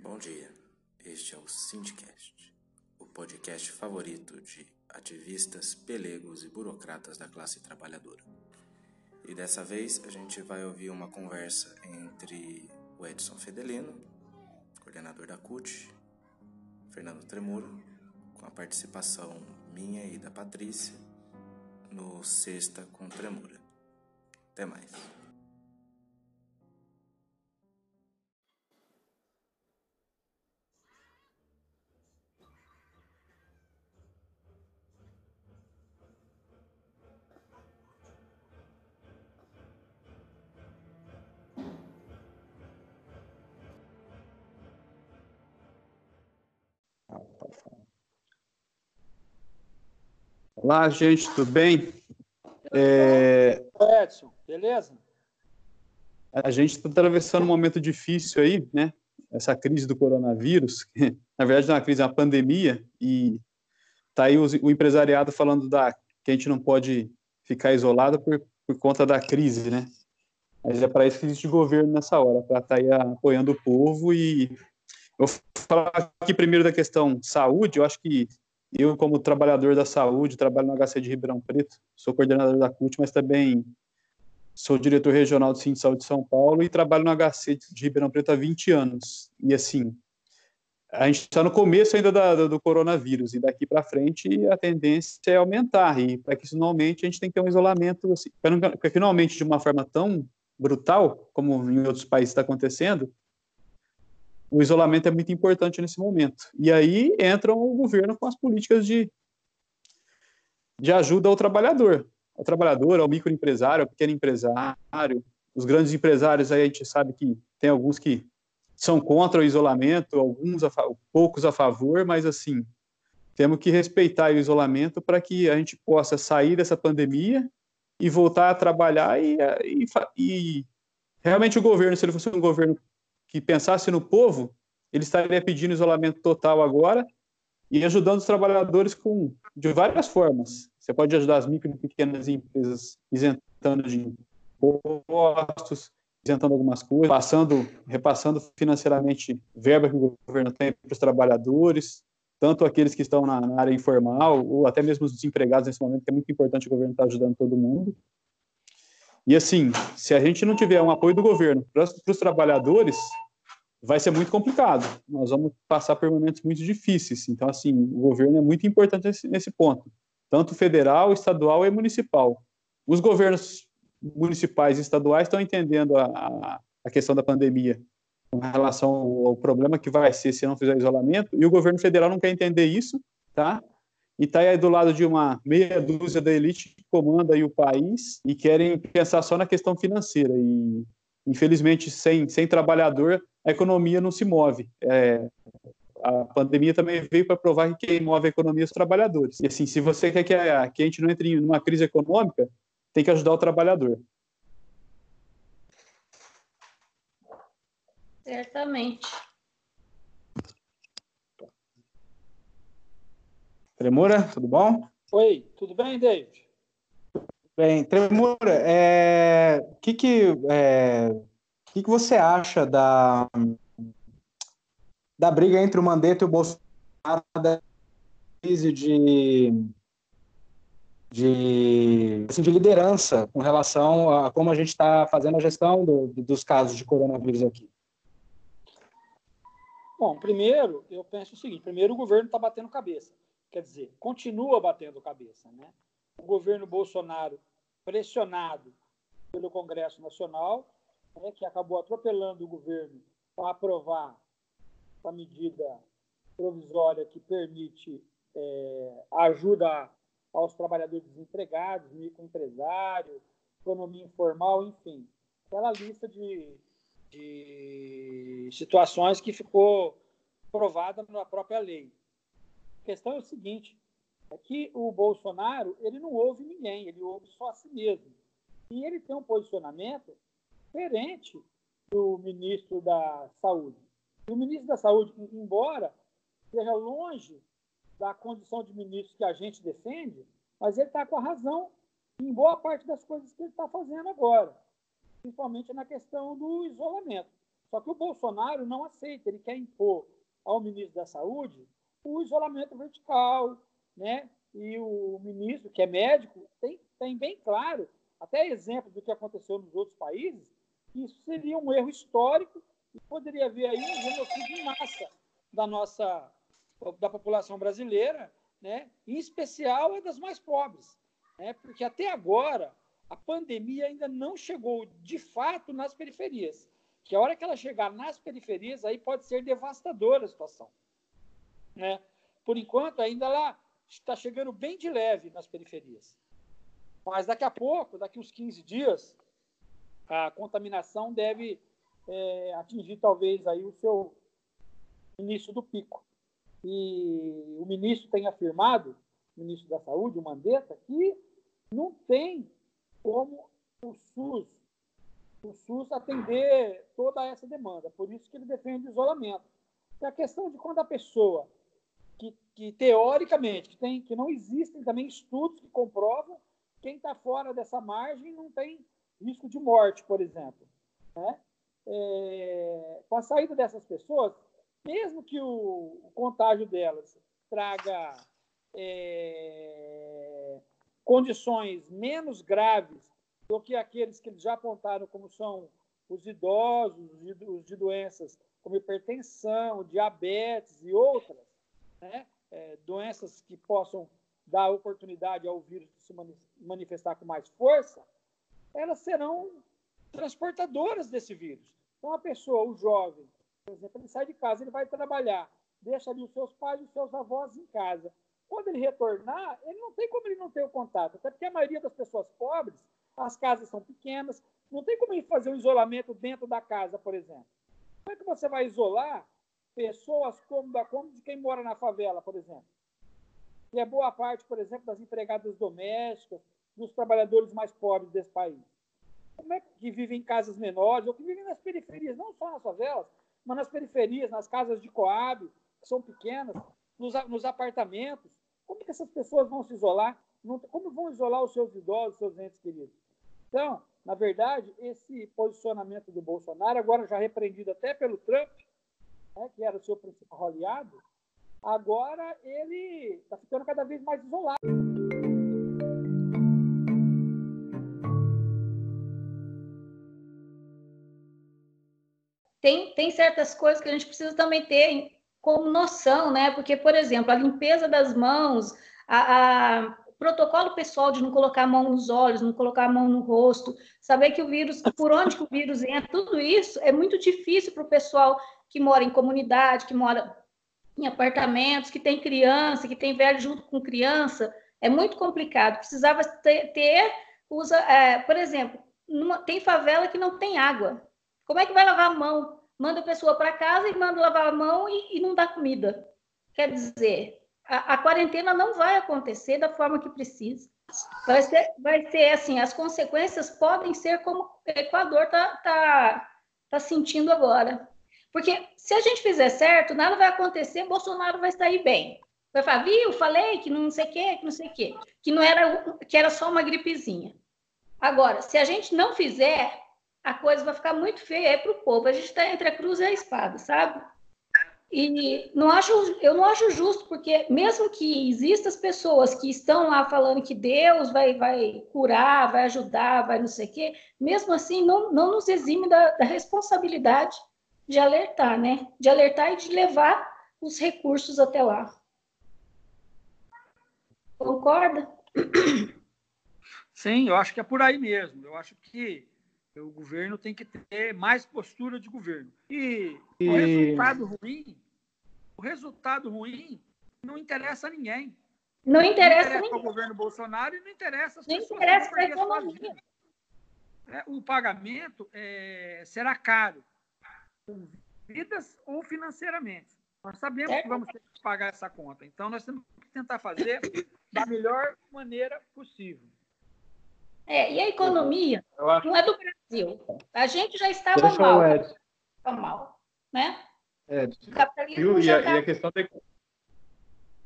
Bom dia, este é o Sindicast, o podcast favorito de ativistas, pelegos e burocratas da classe trabalhadora. E dessa vez a gente vai ouvir uma conversa entre o Edson Fedelino, coordenador da CUT, Fernando Tremuro, com a participação minha e da Patrícia no Sexta com Tremura. Até mais. Olá, gente, tudo bem? É... Edson, beleza? A gente está atravessando um momento difícil aí, né? Essa crise do coronavírus, que, na verdade é uma crise, é uma pandemia, e tá aí o, o, empresariado falando da, que a gente não pode ficar isolado por, por conta da crise, né? Mas é para isso que existe governo nessa hora, para estar tá aí apoiando o povo e eu vou falar aqui primeiro da questão saúde, eu acho que eu, como trabalhador da saúde, trabalho no HC de Ribeirão Preto, sou coordenador da CUT, mas também sou diretor regional do Centro de Saúde de São Paulo e trabalho no HC de Ribeirão Preto há 20 anos. E assim, a gente está no começo ainda da, do coronavírus e daqui para frente a tendência é aumentar. E para que isso não aumente, a gente tem que ter um isolamento, assim, para aumente de uma forma tão brutal, como em outros países está acontecendo, o isolamento é muito importante nesse momento. E aí entra o governo com as políticas de, de ajuda ao trabalhador, ao trabalhador, ao microempresário, ao pequeno empresário. Os grandes empresários aí a gente sabe que tem alguns que são contra o isolamento, alguns a, poucos a favor, mas assim temos que respeitar o isolamento para que a gente possa sair dessa pandemia e voltar a trabalhar e, e, e realmente o governo, se ele fosse um governo que pensasse no povo, ele estaria pedindo isolamento total agora e ajudando os trabalhadores com de várias formas. Você pode ajudar as micro e pequenas empresas isentando de impostos, isentando algumas coisas, passando, repassando financeiramente verba que o governo tem para os trabalhadores, tanto aqueles que estão na, na, área informal ou até mesmo os desempregados nesse momento, que é muito importante o governo estar ajudando todo mundo. E assim, se a gente não tiver um apoio do governo para os trabalhadores, vai ser muito complicado. Nós vamos passar por momentos muito difíceis. Então, assim, o governo é muito importante nesse, nesse ponto, tanto federal, estadual e municipal. Os governos municipais e estaduais estão entendendo a, a, questão da pandemia com relação ao, ao problema que vai ser se não fizer isolamento, e o governo federal não quer entender isso, tá? E está aí do lado de uma meia dúzia da elite que comanda aí o país e querem pensar só na questão financeira. E, infelizmente, sem, sem trabalhador, a economia não se move. É, a pandemia também veio para provar que quem move a economia é os trabalhadores. E assim, se você quer que a, que a gente não entre em uma crise econômica, tem que ajudar o trabalhador. Certamente. Tremura, tudo bom? Oi, tudo bem, David? Bem, Tremura, é, que que, é, que que você acha da, da briga entre o Mandetta e o Bolsonaro da crise de, de, assim, de liderança com relação a como a gente está fazendo a gestão do, dos casos de coronavírus aqui? Bom, primeiro, eu penso o seguinte: primeiro, o governo está batendo cabeça quer dizer, continua batendo cabeça. Né? O governo Bolsonaro, pressionado pelo Congresso Nacional, né, que acabou atropelando o governo para aprovar a medida provisória que permite é, ajuda aos trabalhadores desempregados, microempresário, economia informal, enfim, aquela lista de, de situações que ficou provada na própria lei questão é o seguinte, é que o Bolsonaro ele não ouve ninguém, ele ouve só a si mesmo. E ele tem um posicionamento diferente do ministro da Saúde. E o ministro da Saúde, embora seja longe da condição de ministro que a gente defende, mas ele está com a razão em boa parte das coisas que ele está fazendo agora, principalmente na questão do isolamento. Só que o Bolsonaro não aceita, ele quer impor ao ministro da Saúde o isolamento vertical, né? E o ministro, que é médico, tem, tem bem claro, até exemplo do que aconteceu nos outros países, que isso seria um erro histórico e poderia haver aí um genocídio em massa da nossa da população brasileira, né? Em especial a das mais pobres, né? Porque até agora a pandemia ainda não chegou de fato nas periferias. Que a hora que ela chegar nas periferias, aí pode ser devastadora a situação. Né? Por enquanto, ainda ela está chegando bem de leve nas periferias. Mas daqui a pouco, daqui uns 15 dias, a contaminação deve é, atingir talvez aí o seu início do pico. E o ministro tem afirmado, o ministro da Saúde, o Mandetta, que não tem como o SUS, o SUS atender toda essa demanda. Por isso que ele defende o isolamento. E a questão de quando a pessoa que, que teoricamente que, tem, que não existem também estudos que comprovam quem está fora dessa margem não tem risco de morte, por exemplo. Né? É, com a saída dessas pessoas, mesmo que o, o contágio delas traga é, condições menos graves do que aqueles que eles já apontaram, como são os idosos, os de doenças como hipertensão, diabetes e outras, né? é, doenças que possam dar oportunidade ao vírus se manifestar com mais força, elas serão transportadoras desse vírus. Então, a pessoa, o jovem, por exemplo, ele sai de casa, ele vai trabalhar, deixa ali os seus pais e os seus avós em casa. Quando ele retornar, ele não tem como ele não ter o contato, até porque a maioria das pessoas pobres, as casas são pequenas, não tem como ele fazer o um isolamento dentro da casa, por exemplo. Como é que você vai isolar pessoas como, como de quem mora na favela, por exemplo? E é boa parte, por exemplo, das empregadas domésticas, dos trabalhadores mais pobres desse país. Como é que vivem em casas menores, ou que vivem nas periferias, não só nas favelas, mas nas periferias, nas casas de Coab, que são pequenas, nos, nos apartamentos. Como que essas pessoas vão se isolar? Como vão isolar os seus idosos, os seus entes queridos? Então, na verdade, esse posicionamento do Bolsonaro, agora já repreendido até pelo Trump, né, que era o seu principal aliado, agora ele está ficando cada vez mais isolado. Tem, tem certas coisas que a gente precisa também ter como noção, né? Porque, por exemplo, a limpeza das mãos, a, a protocolo pessoal de não colocar a mão nos olhos, não colocar a mão no rosto, saber que o vírus, por onde o vírus entra, tudo isso é muito difícil para o pessoal que mora em comunidade, que mora em apartamentos, que tem criança, que tem velho junto com criança, é muito complicado. Precisava ter, ter usa, é, por exemplo, numa, tem favela que não tem água. Como é que vai lavar a mão? Manda a pessoa para casa e manda lavar a mão e, e não dá comida. Quer dizer, a, a, quarentena não vai acontecer da forma que precisa. Vai ser, vai ser assim, as consequências podem ser como o Equador está tá, tá sentindo agora. Porque se a gente fizer certo, nada vai acontecer, Bolsonaro vai sair bem. Vai falar, viu, falei que não sei o quê, que não sei o quê, que não era, que era só uma gripezinha. Agora, se a gente não fizer, a coisa vai ficar muito feia para o povo. A gente está entre a cruz e a espada, sabe? E não acho, eu não acho justo, porque mesmo que existam as pessoas que estão lá falando que Deus vai, vai curar, vai ajudar, vai não sei o quê, mesmo assim não, não nos exime da, da responsabilidade de alertar, né? De alertar e de levar os recursos até lá. Concorda? Sim, eu acho que é por aí mesmo. Eu acho que o governo tem que ter mais postura de governo. E, e... o resultado ruim, o resultado ruim não interessa a ninguém. Não interessa, não interessa ao governo Bolsonaro e não interessa as não pessoas. Interessa a economia. É, o pagamento é, será caro, vidas ou financeiramente. Nós sabemos é. que vamos ter que pagar essa conta. Então, nós temos que tentar fazer da melhor maneira possível. É, e a economia não é do Brasil. A gente já estava Deixa mal. Estava mal, né? O capitalismo e, a, tá... e a questão da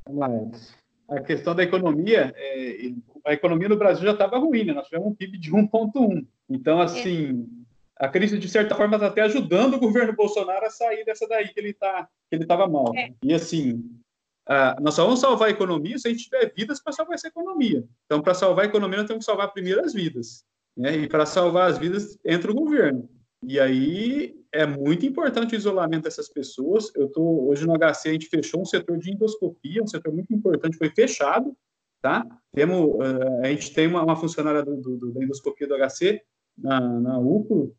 Vamos lá, Edson. A questão da economia, é, a economia no Brasil já estava ruim, né? Nós tivemos um PIB de 1,1. Então, assim, a crise, de certa forma, está até ajudando o governo Bolsonaro a sair dessa daí que ele está que ele estava mal. É. E assim, nós só vamos salvar a economia se a gente tiver vidas para salvar essa economia. Então, para salvar a economia, nós temos que salvar primeiro as vidas. Né? E para salvar as vidas, entra o governo. E aí é muito importante o isolamento dessas pessoas. Eu tô hoje no HC a gente fechou um setor de endoscopia, um setor muito importante, foi fechado, tá? Temos uh, a gente tem uma, uma funcionária do, do, da endoscopia do HC na, na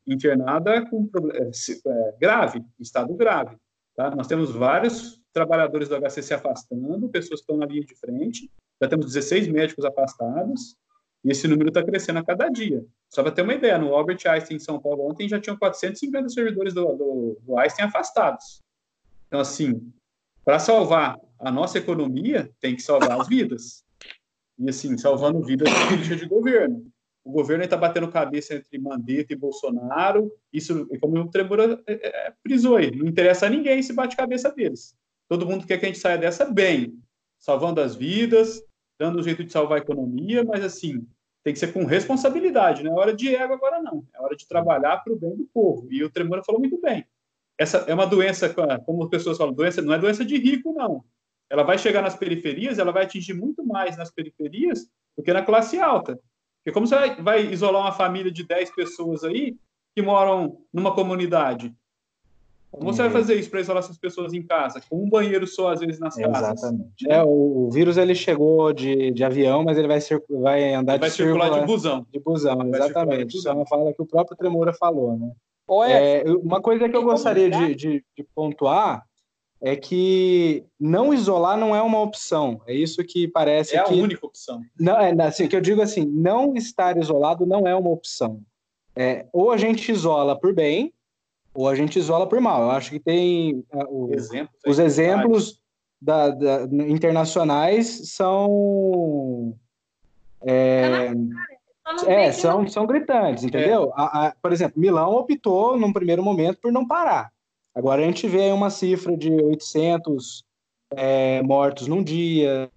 internada com é, é, grave, estado grave, tá? Nós temos vários trabalhadores do HC se afastando, pessoas que estão na linha de frente. Já temos 16 médicos afastados. E esse número está crescendo a cada dia. Só para ter uma ideia, no Albert Einstein em São Paulo ontem já tinham 450 servidores do, do, do Einstein afastados. Então, assim, para salvar a nossa economia, tem que salvar as vidas. E, assim, salvando vidas política de governo. O governo está batendo cabeça entre Mandetta e Bolsonaro. Isso, como o Tremura é, é, frisou aí, não interessa a ninguém se bate cabeça deles. Todo mundo quer que a gente saia dessa bem, salvando as vidas, dando um jeito de salvar a economia, mas assim, tem que ser com responsabilidade, não é hora de ego agora não, é hora de trabalhar para o bem do povo. E o Tremora falou muito bem. Essa é uma doença, como as pessoas falam, doença não é doença de rico não. Ela vai chegar nas periferias, ela vai atingir muito mais nas periferias do que na classe alta. Porque como você vai isolar uma família de 10 pessoas aí que moram numa comunidade? Como você vai uhum. fazer isso para isolar essas pessoas em casa? Com um banheiro só, às vezes, nas casas? Exatamente. É, o, o, vírus ele chegou de, de avião, mas ele vai, vai andar ele vai de circular de busão. De busão, exatamente. Isso é uma fala que o próprio Tremora falou, né? É, uma coisa que eu gostaria de, de, de, pontuar é que não isolar não é uma opção. É isso que parece é que... É a única opção. Não, é, assim, que eu digo assim, não estar isolado não é uma opção. É, ou a gente isola por bem, ou a gente isola por mal. Eu acho que tem uh, o, exemplos os exemplos da, da, internacionais são é, é são, são gritantes, entendeu? É. A, a, por exemplo, Milão optou num primeiro momento por não parar. Agora a gente vê uma cifra de 800 é, mortos num dia.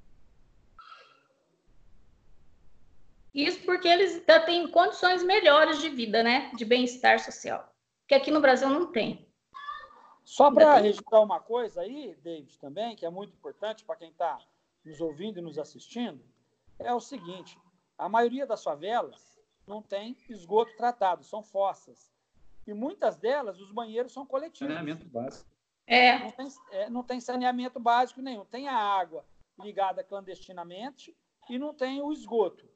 Isso porque eles têm condições melhores de vida, né? De bem-estar social que aqui no Brasil não tem. Só para registrar uma coisa aí, David, também, que é muito importante para quem está nos ouvindo e nos assistindo, é o seguinte: a maioria das favelas não tem esgoto tratado, são fossas. E muitas delas, os banheiros são coletivos. Saneamento básico. É. Não tem, é, não tem saneamento básico nenhum. Tem a água ligada clandestinamente e não tem o esgoto.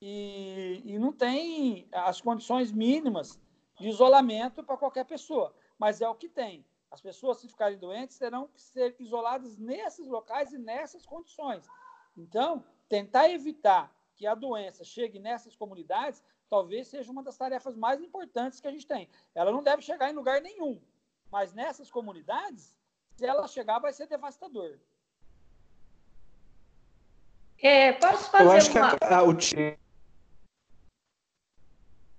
E, e não tem as condições mínimas de isolamento para qualquer pessoa, mas é o que tem. As pessoas, se ficarem doentes, terão que ser isoladas nesses locais e nessas condições. Então, tentar evitar que a doença chegue nessas comunidades talvez seja uma das tarefas mais importantes que a gente tem. Ela não deve chegar em lugar nenhum, mas nessas comunidades, se ela chegar, vai ser devastador. É, posso fazer Eu acho uma... que a, a, o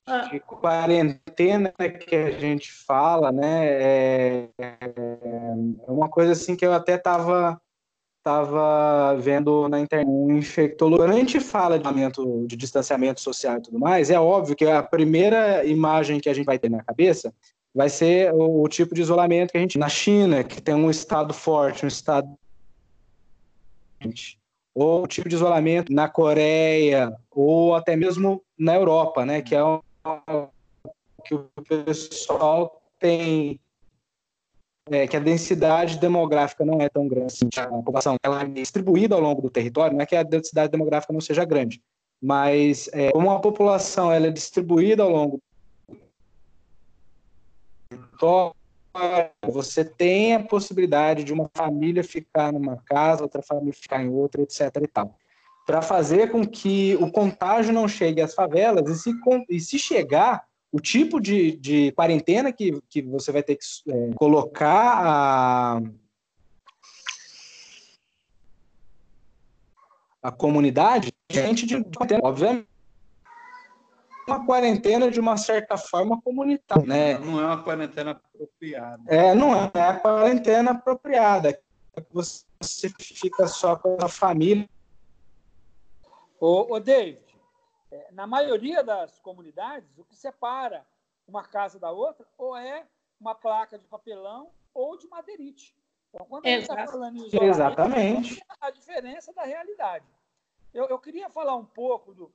ah. de quarentena que a gente fala, né, é, é uma coisa assim que eu até estava tava vendo na internet um infectólogo. Quando a gente fala de de distanciamento social e tudo mais, é óbvio que a primeira imagem que a gente vai ter na cabeça vai ser o, o tipo de isolamento que a gente na China, que tem um estado forte, um estado ou o tipo de isolamento na Coreia ou até mesmo na Europa, né, que é um que o pessoal tem é, que a densidade demográfica não é tão grande, assim, a população ela é distribuída ao longo do território, não é que a densidade demográfica não seja grande, mas é, como a população ela é distribuída ao longo do território, você tem a possibilidade de uma família ficar numa casa, outra família ficar em outra, etc. e tal para fazer com que o contágio não chegue às favelas e se, e se chegar, o tipo de, de quarentena que, que você vai ter que é, colocar a, a comunidade, gente de quarentena, obviamente, uma quarentena de uma certa forma comunitária, né? Não é uma quarentena apropriada. É, não é, é a quarentena apropriada. Você fica só com a família Ô, ô David, é, na maioria das comunidades, o que separa uma casa da outra, ou é uma placa de papelão ou de madeirite. Então, quando a gente está falando em isolamento, Exatamente. a diferença da realidade. Eu, eu queria falar um pouco do,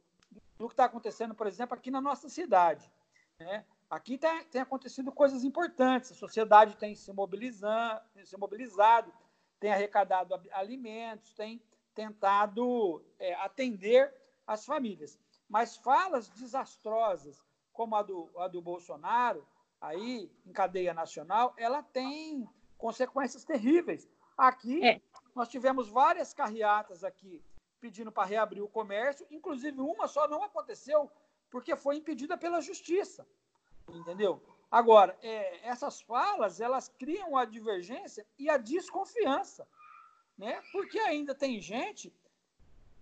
do que está acontecendo, por exemplo, aqui na nossa cidade. Né? Aqui tem, tem acontecido coisas importantes, a sociedade tem se, mobilizando, se mobilizado, tem arrecadado alimentos, tem tentado é, atender as famílias. Mas falas desastrosas, como a do, a do Bolsonaro, aí em cadeia nacional, ela tem consequências terríveis. Aqui, é. nós tivemos várias carreatas aqui pedindo para reabrir o comércio, inclusive uma só não aconteceu porque foi impedida pela justiça, entendeu? Agora, é, essas falas, elas criam a divergência e a desconfiança, né? Porque ainda tem gente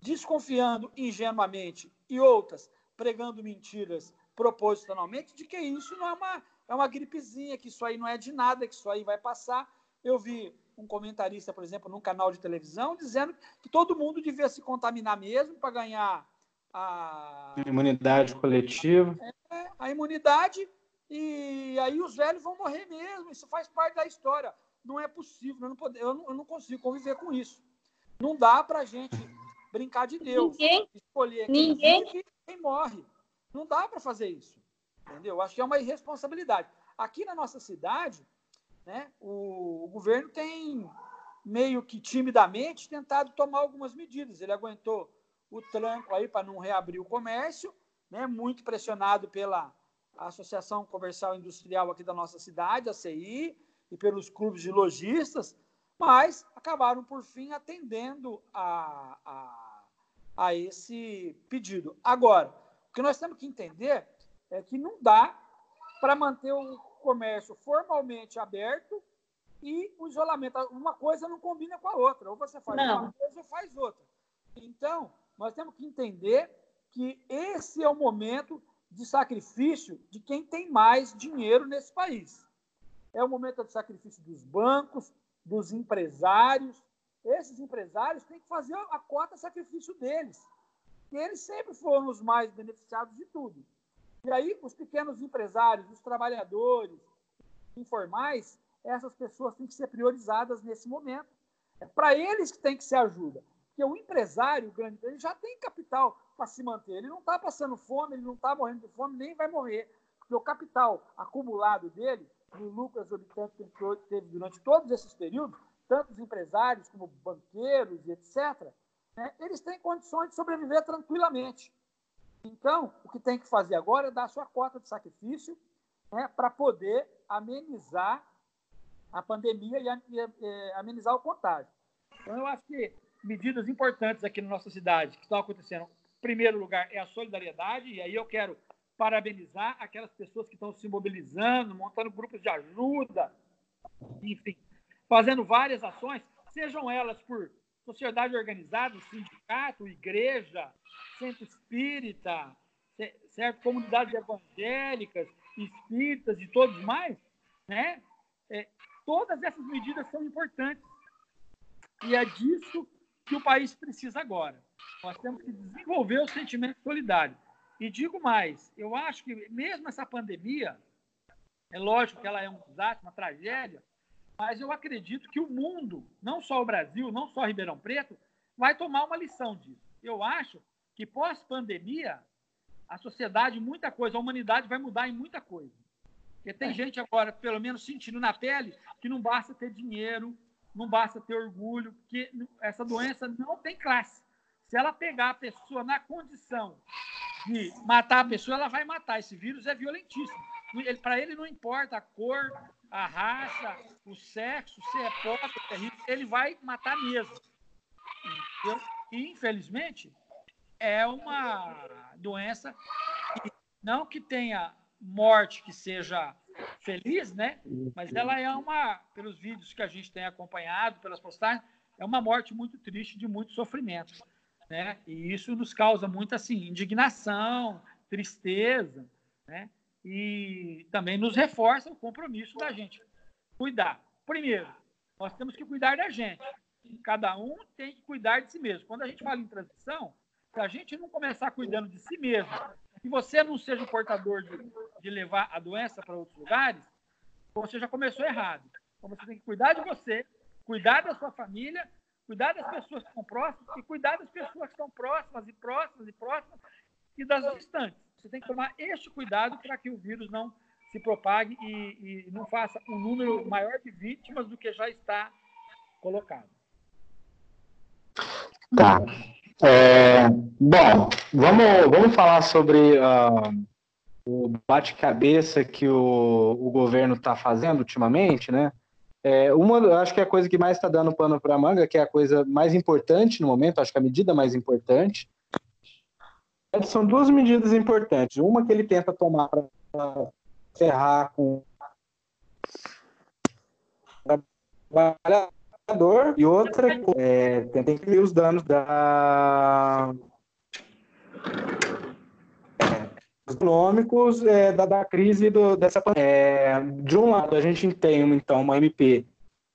desconfiando ingenuamente e outras pregando mentiras propositalmente de que isso não é uma, é uma gripezinha, que isso aí não é de nada, que isso aí vai passar. Eu vi um comentarista, por exemplo, num canal de televisão, dizendo que todo mundo devia se contaminar mesmo para ganhar a imunidade coletiva. É, a imunidade, e aí os velhos vão morrer mesmo. Isso faz parte da história. Não é possível, eu não, pode, eu não, eu não consigo conviver com isso. Não dá para a gente brincar de Deus. Ninguém, escolher quem ninguém... vive e quem morre. Não dá para fazer isso. Entendeu? Acho que é uma irresponsabilidade. Aqui na nossa cidade, né, o, o governo tem meio que timidamente tentado tomar algumas medidas. Ele aguentou o tranco aí para não reabrir o comércio, né, muito pressionado pela Associação Comercial Industrial aqui da nossa cidade, a CI, e pelos clubes de lojistas, mas acabaram, por fim, atendendo a, a, a esse pedido. Agora, o que nós temos que entender é que não dá para manter o comércio formalmente aberto e o isolamento. Uma coisa não combina com a outra. Ou você faz não. uma coisa ou faz outra. Então, nós temos que entender que esse é o momento de sacrifício de quem tem mais dinheiro nesse país. É o momento de sacrifício dos bancos, dos empresários. Esses empresários têm que fazer a cota sacrifício deles. E eles sempre foram os mais beneficiados de tudo. E aí, os pequenos empresários, os trabalhadores informais, essas pessoas têm que ser priorizadas nesse momento. É para eles que tem que ser ajuda. Porque o empresário grande, ele já tem capital para se manter. Ele não está passando fome, ele não está morrendo de fome, nem vai morrer. Porque o capital acumulado dele, no lucro exorbitante que ele teve durante todos esses períodos, tanto os empresários como banqueiros e etc., né, eles têm condições de sobreviver tranquilamente. Então, o que tem que fazer agora é dar a sua cota de sacrifício né, para poder amenizar a pandemia e, e, e amenizar o contágio. Então, eu acho que medidas importantes aqui na nossa cidade que estão acontecendo, em primeiro lugar, é a solidariedade, e aí eu quero parabenizar aquelas pessoas que estão se mobilizando, montando grupos de ajuda, enfim, fazendo várias ações, sejam elas por sociedade organizada, sindicato, igreja, centro espírita, certo? comunidades evangélicas, espíritas e todos mais, né? É, todas essas medidas são importantes. E é disso que o país precisa agora. Nós temos que desenvolver o sentimento solidário. E digo mais, eu acho que mesmo essa pandemia, é lógico que ela é um desastre, uma tragédia, mas eu acredito que o mundo, não só o Brasil, não só Ribeirão Preto, vai tomar uma lição disso. Eu acho que pós-pandemia, a sociedade, muita coisa, a humanidade vai mudar em muita coisa. Porque tem é. gente agora, pelo menos sentindo na pele, que não basta ter dinheiro, não basta ter orgulho, porque essa doença não tem classe. Se ela pegar a pessoa na condição de matar a pessoa, ela vai matar. Esse vírus é violentíssimo. Para ele não importa a cor, a raça, o sexo, se é pobre, é rico, ele vai matar mesmo. E, infelizmente, é uma doença que, não que tenha morte que seja feliz, né? Mas ela é uma, pelos vídeos que a gente tem acompanhado, pelas postagens, é uma morte muito triste, de muito sofrimento, né? E isso nos causa muita assim indignação, tristeza, né? E também nos reforça o compromisso da gente cuidar. Primeiro, nós temos que cuidar da gente. Cada um tem que cuidar de si mesmo. Quando a gente fala em transição, se a gente não começar cuidando de si mesmo, e você não seja portador de de levar a doença para outros lugares, você já começou errado. Então você tem que cuidar de você, cuidar da sua família, cuidar das pessoas que estão próximas e cuidar das pessoas que estão próximas e próximas e próximas e das distantes. Você tem que tomar este cuidado para que o vírus não se propague e, e não faça um número maior de vítimas do que já está colocado. Tá. É, bom, vamos, vamos falar sobre uh, o bate-cabeça que o, o governo está fazendo ultimamente, né? É, uma, acho que é a coisa que mais está dando pano para a manga, que é a coisa mais importante no momento, acho que a medida mais importante, são duas medidas importantes. Uma que ele tenta tomar para ferrar com trabalhador e outra é, tenta incluir os danos da é, econômicos é, da, da crise do, dessa pandemia. É, de um lado, a gente tem então uma MP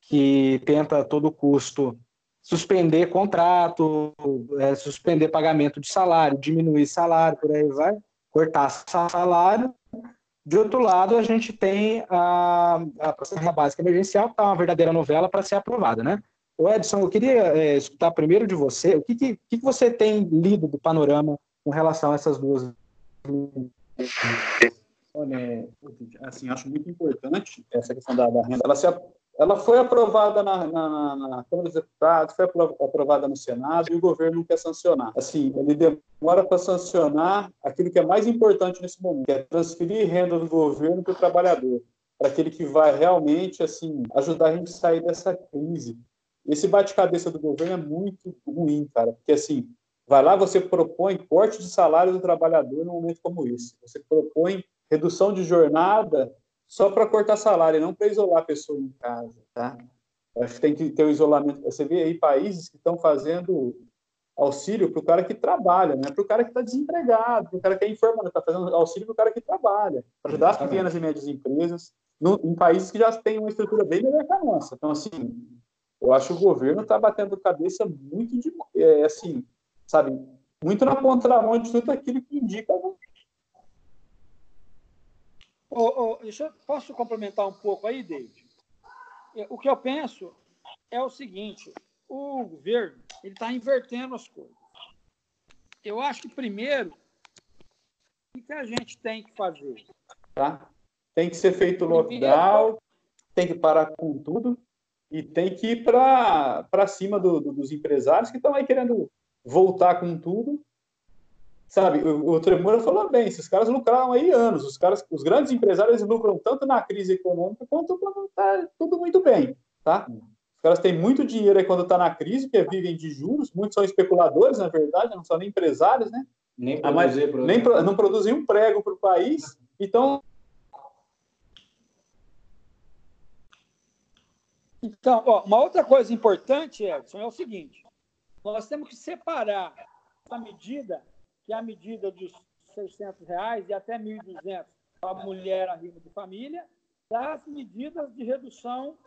que tenta a todo custo suspender contrato, é, suspender pagamento de salário, diminuir salário, por aí vai, cortar salário. De outro lado, a gente tem a, a renda básica emergencial, que está uma verdadeira novela para ser aprovada, né? O Edson, eu queria é, escutar primeiro de você, o que, que, que você tem lido do panorama com relação a essas duas Olha, assim, acho muito importante essa questão da, da renda. Ela se, ela foi aprovada na, na, na, Câmara dos Deputados, foi aprovada no Senado e o governo não quer sancionar. Assim, ele demora para sancionar aquilo que é mais importante nesse momento, que é transferir renda do governo para o trabalhador, para aquele que vai realmente assim ajudar a gente a sair dessa crise. Esse bate-cabeça do governo é muito ruim, cara, porque assim vai lá você propõe corte de salário do trabalhador num momento como esse. Você propõe redução de jornada só para cortar salário, não para isolar a pessoa em casa, tá? Acho que tem que ter o isolamento. Você vê aí países que estão fazendo auxílio para o cara que trabalha, né? Para o cara que está desempregado, para o cara que é informado, está fazendo auxílio para o cara que trabalha, para ajudar as pequenas e médias empresas, no, em países que já têm uma estrutura bem melhor que a nossa. Então, assim, eu acho que o governo está batendo cabeça muito de, é, assim, sabe, muito na contramão de tudo aquilo que indica Oh, oh, posso complementar um pouco aí, David? É, o que eu penso é o seguinte: o governo ele está invertendo as coisas. Eu acho que primeiro o que a gente tem que fazer? Tá? Tem que ser feito lockdown, tem que parar com tudo e tem que ir para cima do, do, dos empresários que estão aí querendo voltar com tudo sabe, o, o Tremura falou bem, esses caras lucraram aí anos, os caras, os grandes empresários lucram tanto na crise econômica quanto quando está tudo muito bem, tá? Os caras têm muito dinheiro aí quando está na crise, porque vivem de juros, muitos são especuladores, na verdade, não são nem empresários, né? Nem, ah, produzir, nem pro, não produzem um prego para o país, então Então, ó, uma outra coisa importante, Edson, é o seguinte: nós temos que separar a medida que a medida dos 600 reais e até 1.200 para a mulher arrimo de família, das medidas de redução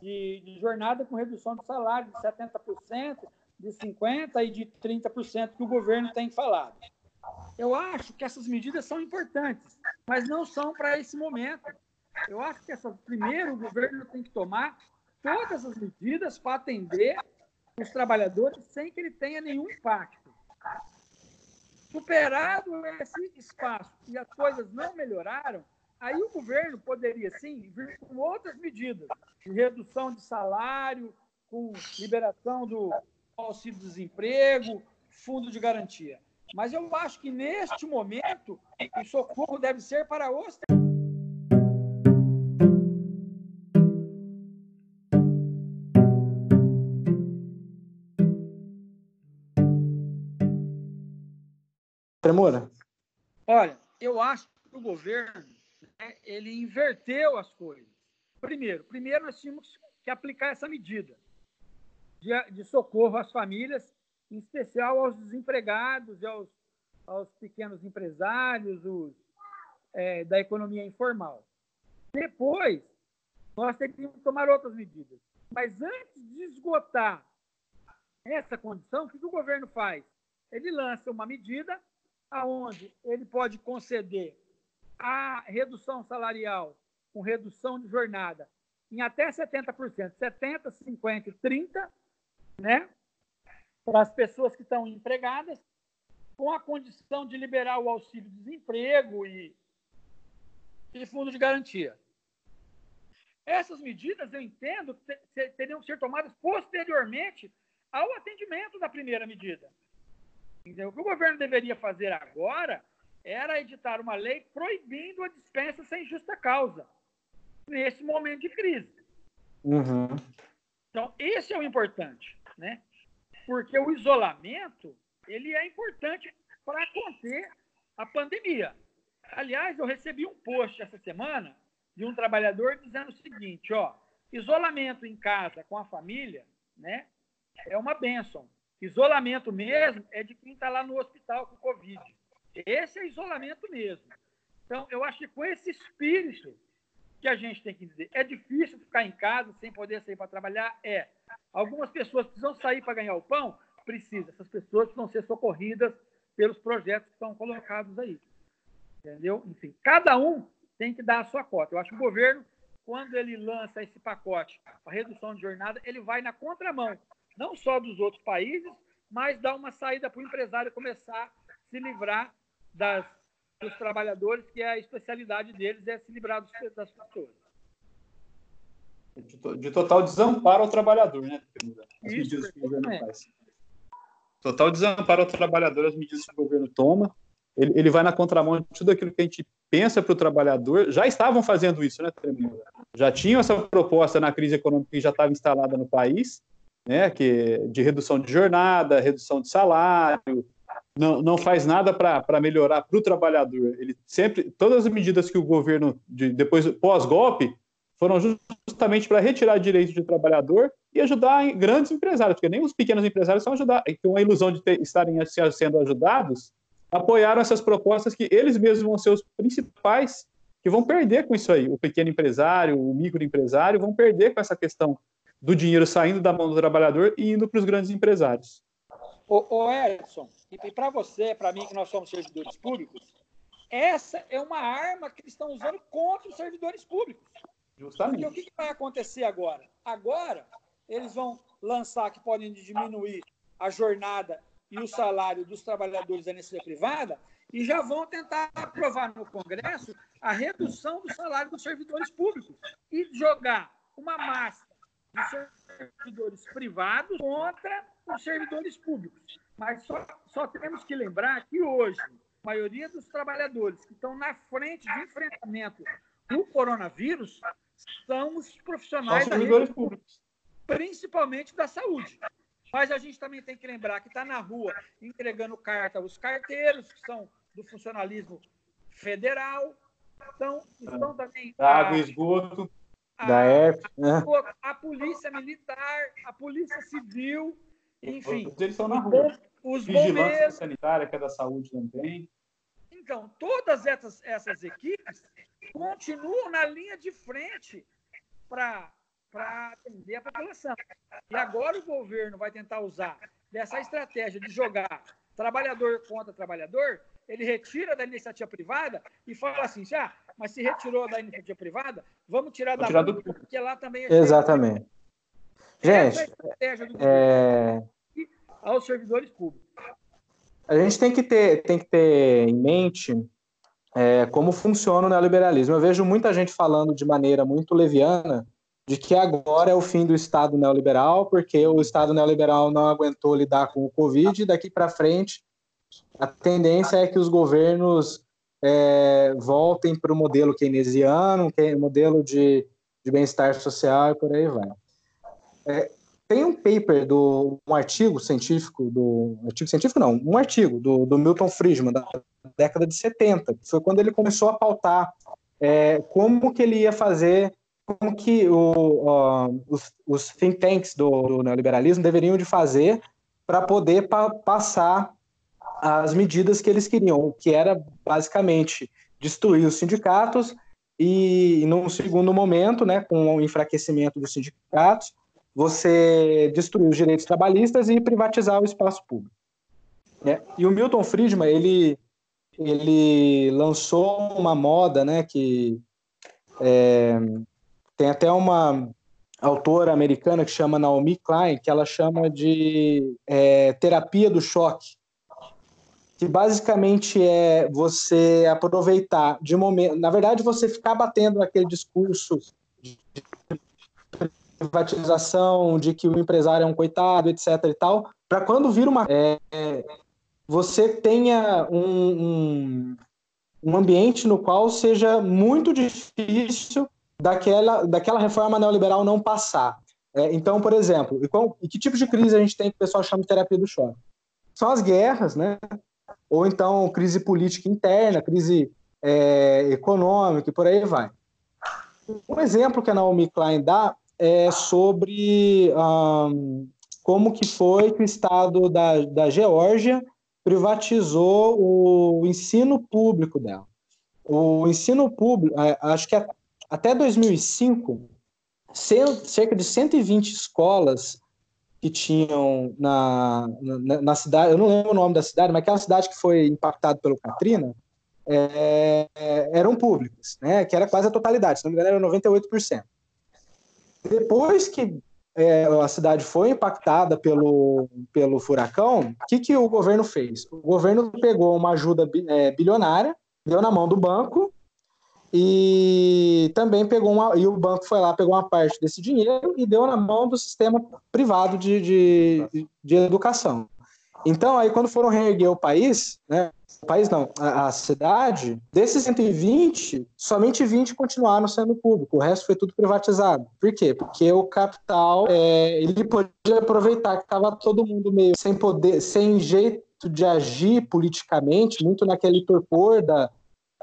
de, de, jornada com redução de salário de 70%, de 50% e de 30% que o governo tem falado. Eu acho que essas medidas são importantes, mas não são para esse momento. Eu acho que essa, primeiro o governo tem que tomar todas as medidas para atender os trabalhadores sem que ele tenha nenhum impacto. Superado esse espaço e as coisas não melhoraram, aí o governo poderia sim vir com outras medidas de redução de salário, com liberação do auxílio-desemprego, fundo de garantia. Mas eu acho que neste momento o socorro deve ser para os Tremora? Olha, eu acho que o governo né, ele inverteu as coisas. Primeiro, primeiro nós tínhamos que aplicar essa medida de, de socorro às famílias, em especial aos desempregados e aos, aos pequenos empresários, os, é, da economia informal. Depois, nós teríamos que tomar outras medidas. Mas antes de esgotar essa condição, o que o governo faz? Ele lança uma medida aonde ele pode conceder a redução salarial com redução de jornada em até 70%, 70, 50 e 30, né? Para as pessoas que estão empregadas, com a condição de liberar o auxílio-desemprego e, e fundo de garantia. Essas medidas, eu entendo, teriam que ser tomadas posteriormente ao atendimento da primeira medida. O que o governo deveria fazer agora era editar uma lei proibindo a dispensa sem justa causa, nesse momento de crise. Uhum. Então, esse é o importante, né? Porque o isolamento, ele é importante para conter a pandemia. Aliás, eu recebi um post essa semana de um trabalhador dizendo o seguinte, ó, isolamento em casa com a família, né, é uma bênção. Isolamento mesmo é de quem está lá no hospital com Covid. Esse é isolamento mesmo. Então, eu acho que com esse espírito que a gente tem que dizer, é difícil ficar em casa sem poder sair para trabalhar? É. Algumas pessoas precisam sair para ganhar o pão? Precisa. Essas pessoas precisam ser socorridas pelos projetos que estão colocados aí. Entendeu? Enfim, cada um tem que dar a sua cota. Eu acho que o governo, quando ele lança esse pacote, a redução de jornada, ele vai na contramão, não só dos outros países, mas dá uma saída para o empresário começar a se livrar das, dos trabalhadores, que é a especialidade deles, é se livrar dos, das pessoas. De, de, total desamparo ao trabalhador, né? As Isso, medidas que o governo faz. Total desamparo ao trabalhador, as medidas que o governo toma. Ele, ele vai na contramão de tudo aquilo que a gente pensa para o trabalhador. Já estavam fazendo isso, né, Tremenda? Já tinham essa proposta na crise econômica que já estava instalada no país, né, que de redução de jornada, redução de salário, não, não faz nada para melhorar para o trabalhador. Ele sempre, todas as medidas que o governo, de, depois pós-golpe, foram justamente para retirar direitos do trabalhador e ajudar grandes empresários, porque nem os pequenos empresários são ajudar, com a ilusão de ter, estarem sendo ajudados, apoiaram essas propostas que eles mesmos vão ser os principais que vão perder com isso aí. O pequeno empresário, o microempresário vão perder com essa questão do dinheiro saindo da mão do trabalhador e indo para os grandes empresários. Ô, ô Edson, e para você, para mim, que nós somos servidores públicos, essa é uma arma que eles estão usando contra os servidores públicos. Justamente. Porque o que, que vai acontecer agora? Agora, eles vão lançar que podem diminuir a jornada e o salário dos trabalhadores da iniciativa privada e já vão tentar aprovar no Congresso a redução do salário dos servidores públicos e jogar uma massa de servidores privados contra os servidores públicos. Mas só, só temos que lembrar que hoje, a maioria dos trabalhadores que estão na frente de enfrentamento do coronavírus são os profissionais são servidores públicos, principalmente da saúde. Mas a gente também tem que lembrar que está na rua entregando carta aos carteiros, que são do funcionalismo federal. Então, estão também. Da água esgoto da F, né? a, a, polícia militar, a polícia civil, enfim. Eles estão na rua. Os Vigilância bombeiros. sanitária, que é da saúde também. Então, todas essas, essas equipes continuam na linha de frente para atender a população. E agora o governo vai tentar usar dessa estratégia de jogar trabalhador contra trabalhador, ele retira da iniciativa privada e fala assim, ah, mas se retirou da iniciativa privada, vamos tirar Vou da tirar pública, do... porque lá também é Exatamente. Gente, é é... aos servidores públicos. A gente tem que ter, tem que ter em mente é, como funciona o neoliberalismo. Eu vejo muita gente falando de maneira muito leviana de que agora é o fim do Estado neoliberal, porque o Estado neoliberal não aguentou lidar com o Covid, e daqui para frente a tendência é que os governos é, voltem para o modelo keynesiano, que é modelo de, de bem-estar social e por aí vai. É, tem um paper, do, um artigo científico, do, artigo científico não, um artigo do, do Milton Friedman, da década de 70, que foi quando ele começou a pautar é, como que ele ia fazer, como que o, uh, os, os think tanks do, do, neoliberalismo deveriam de fazer para poder pa passar as medidas que eles queriam, que era basicamente destruir os sindicatos e, num segundo momento, né, com o enfraquecimento dos sindicatos, você destruir os direitos trabalhistas e privatizar o espaço público. Né? E o Milton Friedman, ele, ele lançou uma moda, né, que é, tem até uma autora americana que chama Naomi Klein, que ela chama de é, terapia do choque, que basicamente é você aproveitar de momento, na verdade você ficar batendo naquele discurso de privatização, de que o empresário é um coitado, etc e tal, para quando vir uma é, você tenha um, um, um ambiente no qual seja muito difícil daquela, daquela reforma neoliberal não passar. É, então, por exemplo, e, qual, e, que tipo de crise a gente tem que o pessoal chama de terapia do choque? São as guerras, né? Ou então crise política interna, crise é, econômica e por aí vai. Um exemplo que a Naomi Klein dá é sobre como que foi que o Estado da, da Geórgia privatizou o ensino público dela. O ensino público, é, acho que até 2005, cerca de 120 escolas que tinham na, na, na, cidade, eu não lembro o nome da cidade, mas aquela cidade que foi impactada pelo Katrina, é, eram públicas, né, que era quase a totalidade, se não me engano era 98%. Depois que é, a cidade foi impactada pelo, pelo furacão, o que, que o governo fez? O governo pegou uma ajuda é, bilionária, deu na mão do banco e também pegou uma. E o banco foi lá, pegou uma parte desse dinheiro e deu na mão do sistema privado de, de, de educação. Então, aí, quando foram reerguer o país, né, o país não, a, a, cidade, desses 120, somente 20 continuaram sendo público, o resto foi tudo privatizado. Por quê? Porque o capital, é, ele podia aproveitar que estava todo mundo meio sem poder, sem jeito de agir politicamente, muito naquele torpor da,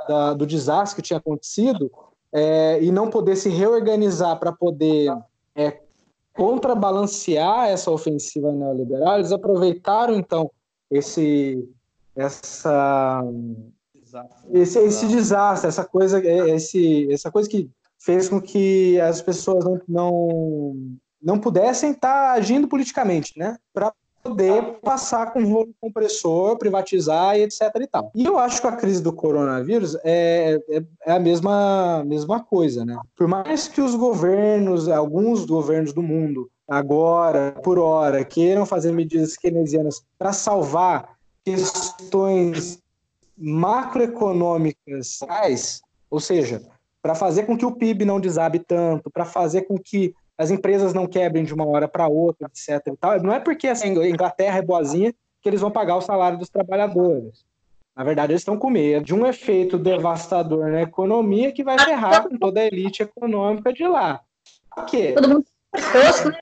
da do desastre que tinha acontecido, é, e não poder se reorganizar para poder é, contrabalancear essa ofensiva neoliberal, eles aproveitaram então esse essa esse, esse desastre, essa coisa esse essa coisa que fez com que as pessoas não não, não pudessem estar agindo politicamente, né? Para poder passar com rolo compressor, privatizar e etc e tal. E eu acho que a crise do coronavírus é, é, é, a mesma, mesma coisa, né? Por mais que os governos, alguns governos do mundo, agora, por hora, queiram fazer medidas keynesianas para salvar questões macroeconômicas, ou seja, para fazer com que o PIB não desabe tanto, para fazer com que as empresas não quebrem de uma hora para outra, etc. E tal. Não é porque assim, a Inglaterra é boazinha que eles vão pagar o salário dos trabalhadores. Na verdade, eles estão com medo de um efeito devastador na economia que vai ferrar com toda a elite econômica de lá. Por quê? Né?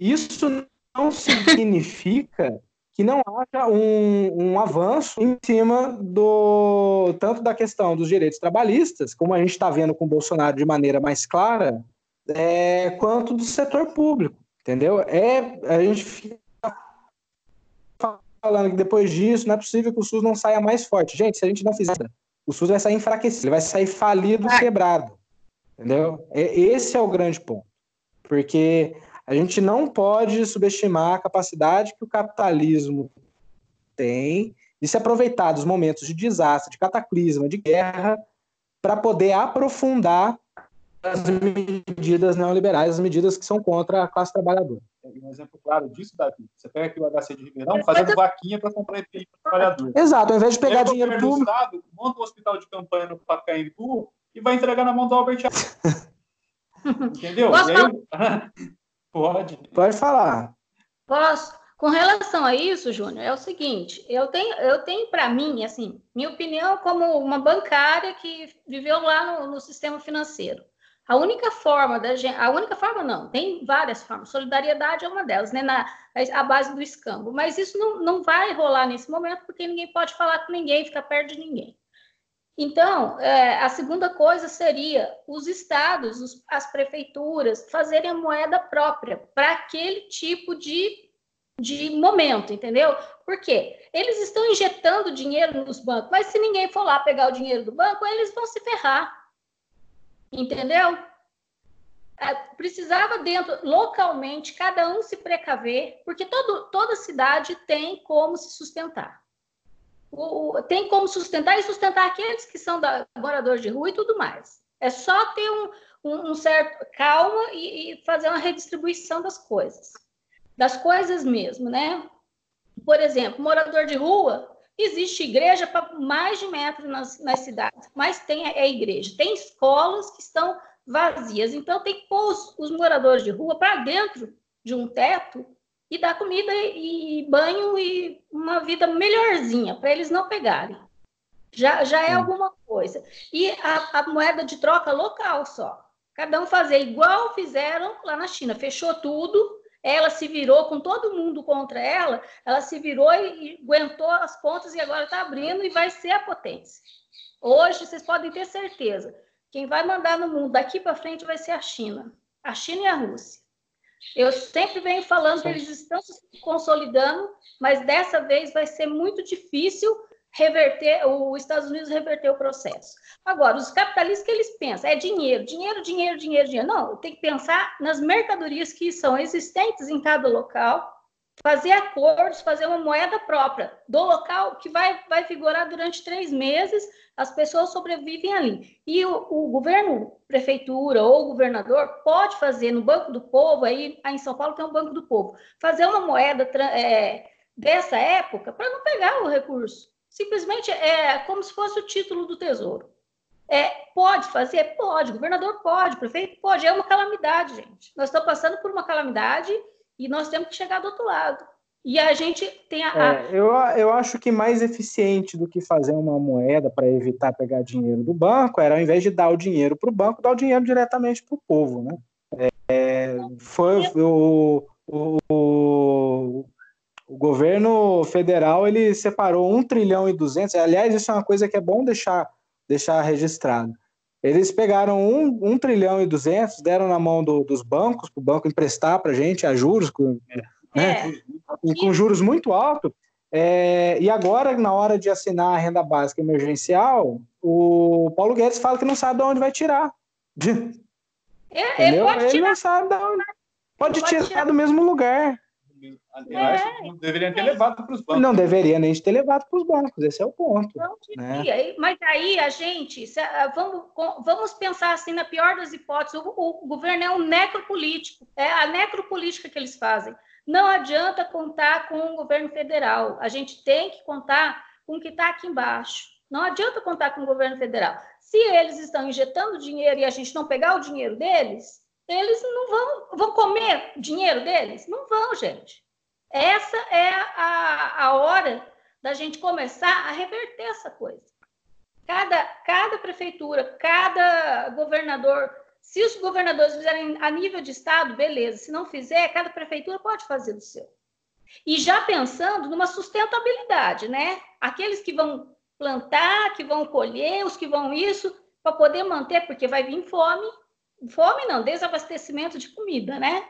Isso não significa que não haja um, um avanço em cima do tanto da questão dos direitos trabalhistas, como a gente está vendo com o Bolsonaro de maneira mais clara, é, quanto do setor público, entendeu? É, a gente fica falando que depois disso não é possível que o SUS não saia mais forte. Gente, se a gente não fizer o SUS vai sair enfraquecido, ele vai sair falido, quebrado, entendeu? É, esse é o grande ponto, porque a gente não pode subestimar a capacidade que o capitalismo tem de se aproveitar dos momentos de desastre, de cataclisma, de guerra, para poder aprofundar as medidas neoliberais, as medidas que são contra a classe trabalhadora. Um exemplo claro disso, Davi, você pega aqui o HC de Ribeirão fazendo vaquinha para comprar EPI para trabalhador. Exato, ao invés de pegar dinheiro público... Estado, monta um hospital de campanha no Pacaembu e vai entregar na mão do Albert Entendeu? Posso aí, pode. Pode falar. Posso? Com relação a isso, Júnior, é o seguinte, eu tenho, eu tenho para mim, assim, minha opinião como uma bancária que viveu lá no, no sistema financeiro. A única forma da gente, a única forma não, tem várias formas. Solidariedade é uma delas, né? Na a base do escambo. Mas isso não, não vai rolar nesse momento porque ninguém pode falar com ninguém, ficar perto de ninguém. Então, é, a segunda coisa seria os estados, os, as prefeituras fazerem a moeda própria para aquele tipo de, de momento, entendeu? Por quê? Eles estão injetando dinheiro nos bancos, mas se ninguém for lá pegar o dinheiro do banco, eles vão se ferrar. Entendeu? É, precisava dentro, localmente, cada um se precaver, porque todo, toda cidade tem como se sustentar. o, tem como sustentar e sustentar aqueles que são da, moradores de rua e tudo mais. É só ter um, um, um certo calma e, e, fazer uma redistribuição das coisas, das coisas mesmo, né? Por exemplo, morador de rua, existe igreja para mais de metro nas, nas cidades, mas tem é igreja, tem escolas que estão vazias, então tem que pôr os, os moradores de rua para dentro de um teto e dar comida e banho e uma vida melhorzinha para eles não pegarem. Já, já é alguma coisa. E a, a, moeda de troca local só. Cada um fazer igual fizeram lá na China. Fechou tudo, ela se virou com todo mundo contra ela, ela se virou e, e aguentou as pontas e agora está abrindo e vai ser a potência. Hoje, vocês podem ter certeza, quem vai mandar no mundo daqui para frente vai ser a China. A China e a Rússia. Eu sempre venho falando que eles estão se consolidando, mas dessa vez vai ser muito difícil reverter, os Estados Unidos reverter o processo. Agora, os capitalistas que eles pensam é dinheiro, dinheiro, dinheiro, dinheiro, dinheiro. Não, tem que pensar nas mercadorias que são existentes em cada local, fazer acordos, fazer uma moeda própria do local que vai, vai vigorar durante três meses, as pessoas sobrevivem ali. E o, o governo, prefeitura ou governador pode fazer no Banco do Povo, aí, aí em São Paulo tem um Banco do Povo, fazer uma moeda é, dessa época para não pegar o recurso. Simplesmente é como se fosse o título do tesouro. É, pode fazer? Pode. Governador pode, prefeito pode. É uma calamidade, gente. Nós estamos passando por uma calamidade e nós temos que chegar do outro lado. E a gente tem a. É, eu, eu acho que mais eficiente do que fazer uma moeda para evitar pegar dinheiro do banco era, ao invés de dar o dinheiro para o banco, dar o dinheiro diretamente para o povo. Né? É, foi o, o, o, governo federal ele separou 1 trilhão e 200. Aliás, isso é uma coisa que é bom deixar, deixar registrado. Eles pegaram 1, 1 trilhão e 200, deram na mão do, dos bancos, para o banco emprestar para a gente a juros. É né? É. com juros muito altos. É, e agora, na hora de assinar a renda básica emergencial, o Paulo Guedes fala que não sabe de onde vai tirar. É, ele, pode ele tirar. não sabe de onde. Pode, pode tirar, tirar, do mesmo lugar. É. Não deveria ter levado para os bancos. Não deveria nem ter levado para os bancos, esse é o ponto. Não Né? Mas aí a gente, ah, vamos, vamos pensar assim, na pior das hipóteses, o, o governo é um necropolítico, é a necropolítica que eles fazem. Não adianta contar com o governo federal. A gente tem que contar com o que está aqui embaixo. Não adianta contar com o governo federal. Se eles estão injetando dinheiro e a gente não pegar o dinheiro deles, eles não vão, vão comer dinheiro deles? Não vão, gente. Essa é a, a hora da gente começar a reverter essa coisa. Cada, cada prefeitura, cada governador se os governadores fizerem a nível de estado, beleza. Se não fizer, cada prefeitura pode fazer do seu. E já pensando numa sustentabilidade, né? Aqueles que vão plantar, que vão colher, os que vão isso, para poder manter, porque vai vir fome. Fome não, desabastecimento de comida, né?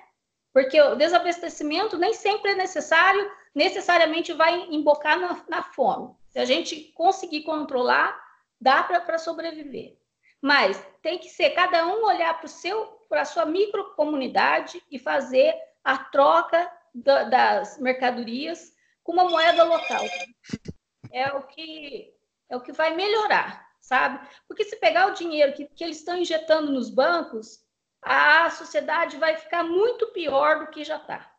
Porque o desabastecimento nem sempre é necessário, necessariamente vai embocar na, na fome. Se a gente conseguir controlar, dá para sobreviver. Mas tem que ser cada um olhar para o seu, para a sua microcomunidade e fazer a troca da, das mercadorias com uma moeda local. É o que é o que vai melhorar, sabe? Porque se pegar o dinheiro que, que eles estão injetando nos bancos, a sociedade vai ficar muito pior do que já está.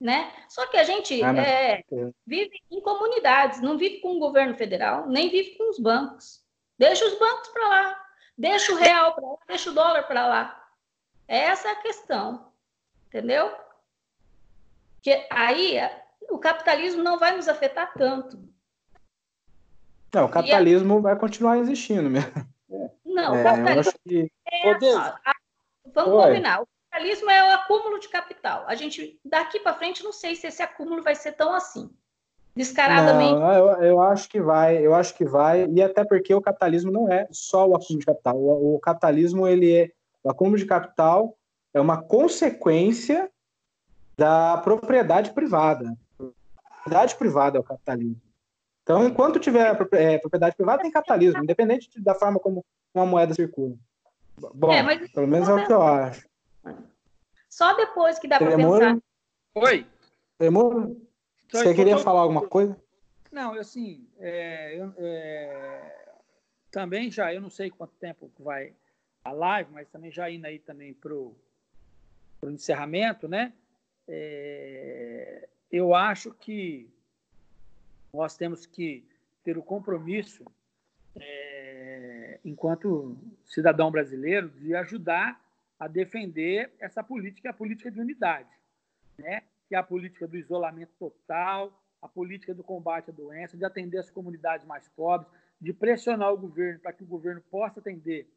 Né? Só que a gente ah, é, vive em comunidades, não vive com o governo federal, nem vive com os bancos. Deixa os bancos para lá, Deixa o real para lá, deixa o dólar para lá. Essa é a questão, entendeu? Que aí o capitalismo não vai nos afetar tanto. Não, o capitalismo a... vai continuar existindo mesmo. Não, é, o capitalismo. Que... É, vamos Oi. combinar. O capitalismo é o acúmulo de capital. A gente, daqui para frente, não sei se esse acúmulo vai ser tão assim descaradamente. Não, eu, eu, acho que vai, eu acho que vai, e até porque o capitalismo não é só o acúmulo de capital. O, o capitalismo, ele é, o acúmulo de capital é uma consequência da propriedade privada. propriedade privada é o capitalismo. Então, enquanto tiver é, propriedade privada, tem capitalismo, independente da forma como uma moeda circula. Bom, é, mas... pelo menos é o que eu acho. Só depois que dá para pensar. Oi. Tremor? Você queria falar alguma coisa? Não, assim, é, eu, é, também já, eu não sei quanto tempo vai a live, mas também já indo aí também para o encerramento, né? É, eu acho que nós temos que ter o compromisso, é, enquanto cidadão brasileiro, de ajudar a defender essa política, a política de unidade, né? que é a política do isolamento total, a política do combate à doença, de atender as comunidades mais pobres, de pressionar o governo para que o governo possa atender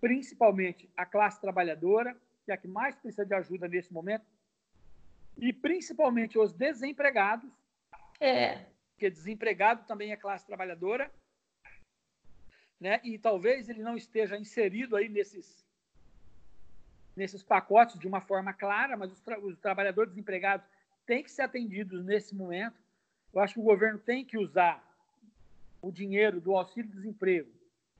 principalmente a classe trabalhadora, que é a que mais precisa de ajuda nesse momento, e principalmente os desempregados. É. Porque desempregado também é classe trabalhadora. Né? E talvez ele não esteja inserido aí nesses, nesses pacotes de uma forma clara, mas os, tra os trabalhadores desempregados têm que ser atendidos nesse momento. Eu acho que o governo tem que usar o dinheiro do auxílio-desemprego,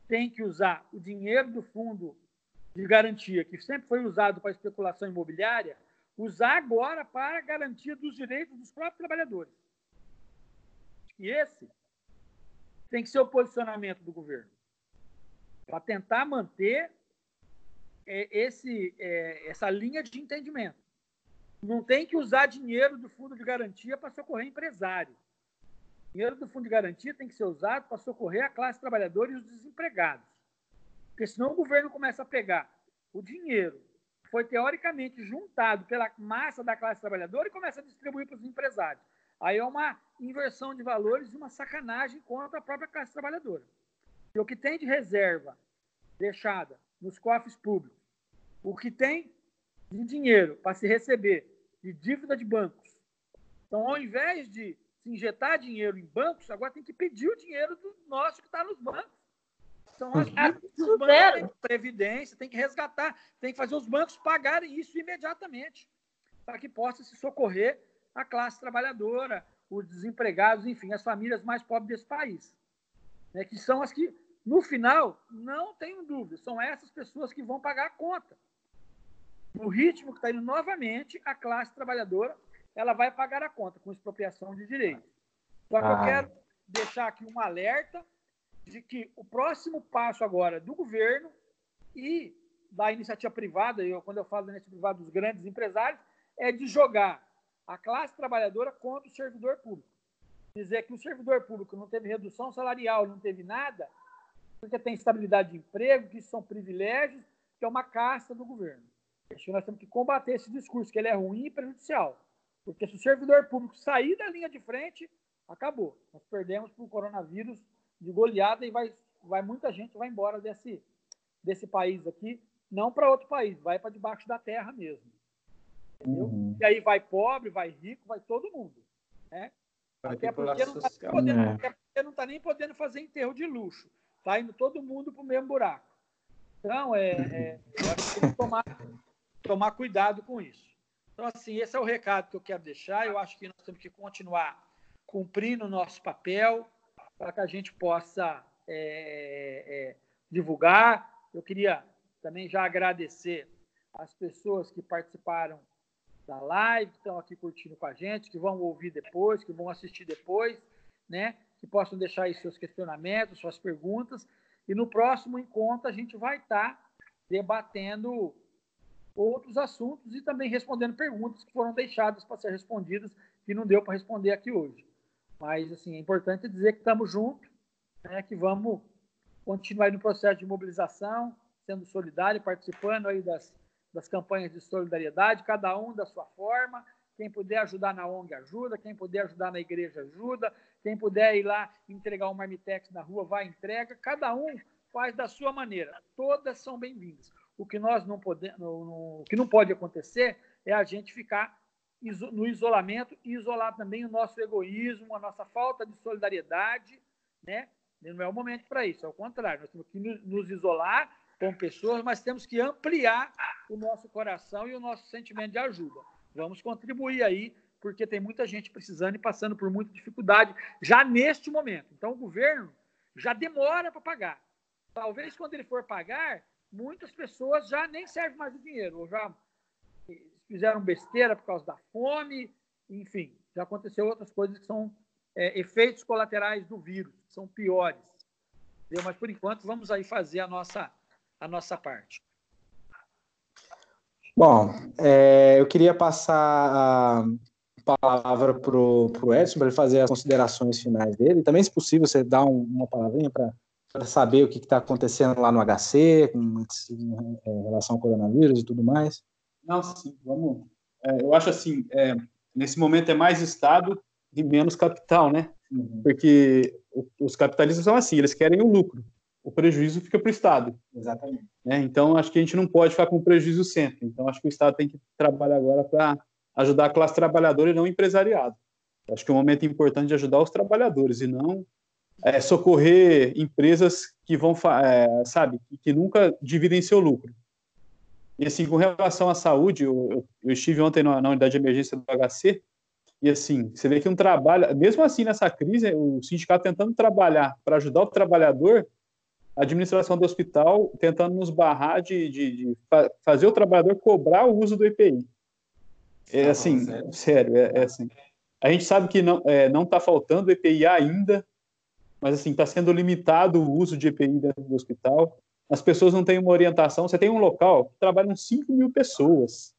tem que usar o dinheiro do fundo de garantia, que sempre foi usado para especulação imobiliária, usar agora para garantia dos direitos dos próprios trabalhadores. E esse tem que ser o posicionamento do governo, para tentar manter é, esse, é, essa linha de entendimento. Não tem que usar dinheiro do fundo de garantia para socorrer empresário. Dinheiro do fundo de garantia tem que ser usado para socorrer a classe trabalhadora e os desempregados. Porque senão o governo começa a pegar o dinheiro que foi teoricamente juntado pela massa da classe trabalhadora e começa a distribuir para os empresários. Aí é uma inversão de valores e uma sacanagem contra a própria classe trabalhadora. O que tem de reserva deixada nos cofres públicos, o que tem de dinheiro para se receber de dívida de bancos. Então, ao invés de se injetar dinheiro em bancos, agora tem que pedir o dinheiro do nosso que está nos bancos. São as dos bancos, previdência, tem que resgatar, tem que fazer os bancos pagarem isso imediatamente, para que possa se socorrer a classe trabalhadora, os desempregados, enfim, as famílias mais pobres desse país. Né, que são as que, no final, não tenho dúvida, são essas pessoas que vão pagar a conta. No ritmo que está indo novamente, a classe trabalhadora ela vai pagar a conta com expropriação de direitos. Só que ah. eu quero deixar aqui um alerta de que o próximo passo agora do governo e da iniciativa privada, eu, quando eu falo da iniciativa privada dos grandes empresários, é de jogar a classe trabalhadora contra o servidor público. Dizer que o servidor público não teve redução salarial, não teve nada, porque tem estabilidade de emprego, que isso são privilégios, que é uma casta do governo. Acho que nós temos que combater esse discurso, que ele é ruim e prejudicial. Porque se o servidor público sair da linha de frente, acabou. Nós perdemos para o coronavírus de goleada e vai, vai muita gente vai embora desse, desse país aqui, não para outro país, vai para debaixo da terra mesmo. Entendeu? Uhum. E aí vai pobre, vai rico, vai todo mundo. Né? Até porque, não tá podendo, é. até porque não está nem podendo fazer enterro de luxo. Está indo todo mundo para o mesmo buraco. Então, é, é, que tomar, tomar cuidado com isso. Então, assim, esse é o recado que eu quero deixar. Eu acho que nós temos que continuar cumprindo o nosso papel para que a gente possa é, é, divulgar. Eu queria também já agradecer as pessoas que participaram da live, que estão aqui curtindo com a gente, que vão ouvir depois, que vão assistir depois, né? Que possam deixar aí seus questionamentos, suas perguntas. E no próximo encontro a gente vai estar debatendo outros assuntos e também respondendo perguntas que foram deixadas para ser respondidas que não deu para responder aqui hoje. Mas assim, é importante dizer que estamos juntos, né, que vamos continuar no processo de mobilização, sendo solidário, participando aí das, das campanhas de solidariedade, cada um da sua forma. Quem puder ajudar na ONG ajuda, quem puder ajudar na igreja ajuda, quem puder ir lá entregar um marmitex na rua, vai entrega. Cada um faz da sua maneira. Todas são bem-vindas. O que nós não podemos, o que não pode acontecer é a gente ficar no isolamento e isolar também o nosso egoísmo, a nossa falta de solidariedade, né? Não é o momento para isso, ao contrário, nós temos que nos isolar com pessoas, mas temos que ampliar o nosso coração e o nosso sentimento de ajuda. Vamos contribuir aí, porque tem muita gente precisando e passando por muita dificuldade já neste momento. Então, o governo já demora para pagar. Talvez quando ele for pagar, muitas pessoas já nem serve mais o dinheiro, ou já fizeram besteira por causa da fome, enfim, já aconteceu outras coisas que são é, efeitos colaterais do vírus, que são piores. Mas, por enquanto, vamos aí fazer a nossa, a nossa parte. Bom, é, eu queria passar a palavra para o Edson, para ele fazer as considerações finais dele. Também, se possível, você dá um, uma palavrinha para saber o que está acontecendo lá no HC, com, em é, relação ao coronavírus e tudo mais. Não, sim, vamos. É, eu acho assim, é, nesse momento é mais Estado e menos capital, né? Uhum. Porque os capitalistas são assim, eles querem o lucro. O prejuízo fica para o Estado. Exatamente. Né? Então, acho que a gente não pode ficar com prejuízo sempre. Então, acho que o Estado tem que trabalhar agora para ajudar a classe trabalhadora e não o empresariado. Acho que é um momento importante de ajudar os trabalhadores e não é, socorrer empresas que vão, é, sabe, que nunca dividem seu lucro. E assim, com relação à saúde, eu, eu estive ontem na, na, unidade de emergência do HC, e assim, você vê que um trabalho, mesmo assim nessa crise, o sindicato tentando trabalhar para ajudar o trabalhador, a administração do hospital tentando nos barrar de, de, de fazer o trabalhador cobrar o uso do EPI. É ah, assim, sério, sério é, é, assim. A gente sabe que não é, não está faltando EPI ainda, mas assim está sendo limitado o uso de EPI dentro do hospital as pessoas não têm uma orientação. Você tem um local que trabalham 5 mil pessoas,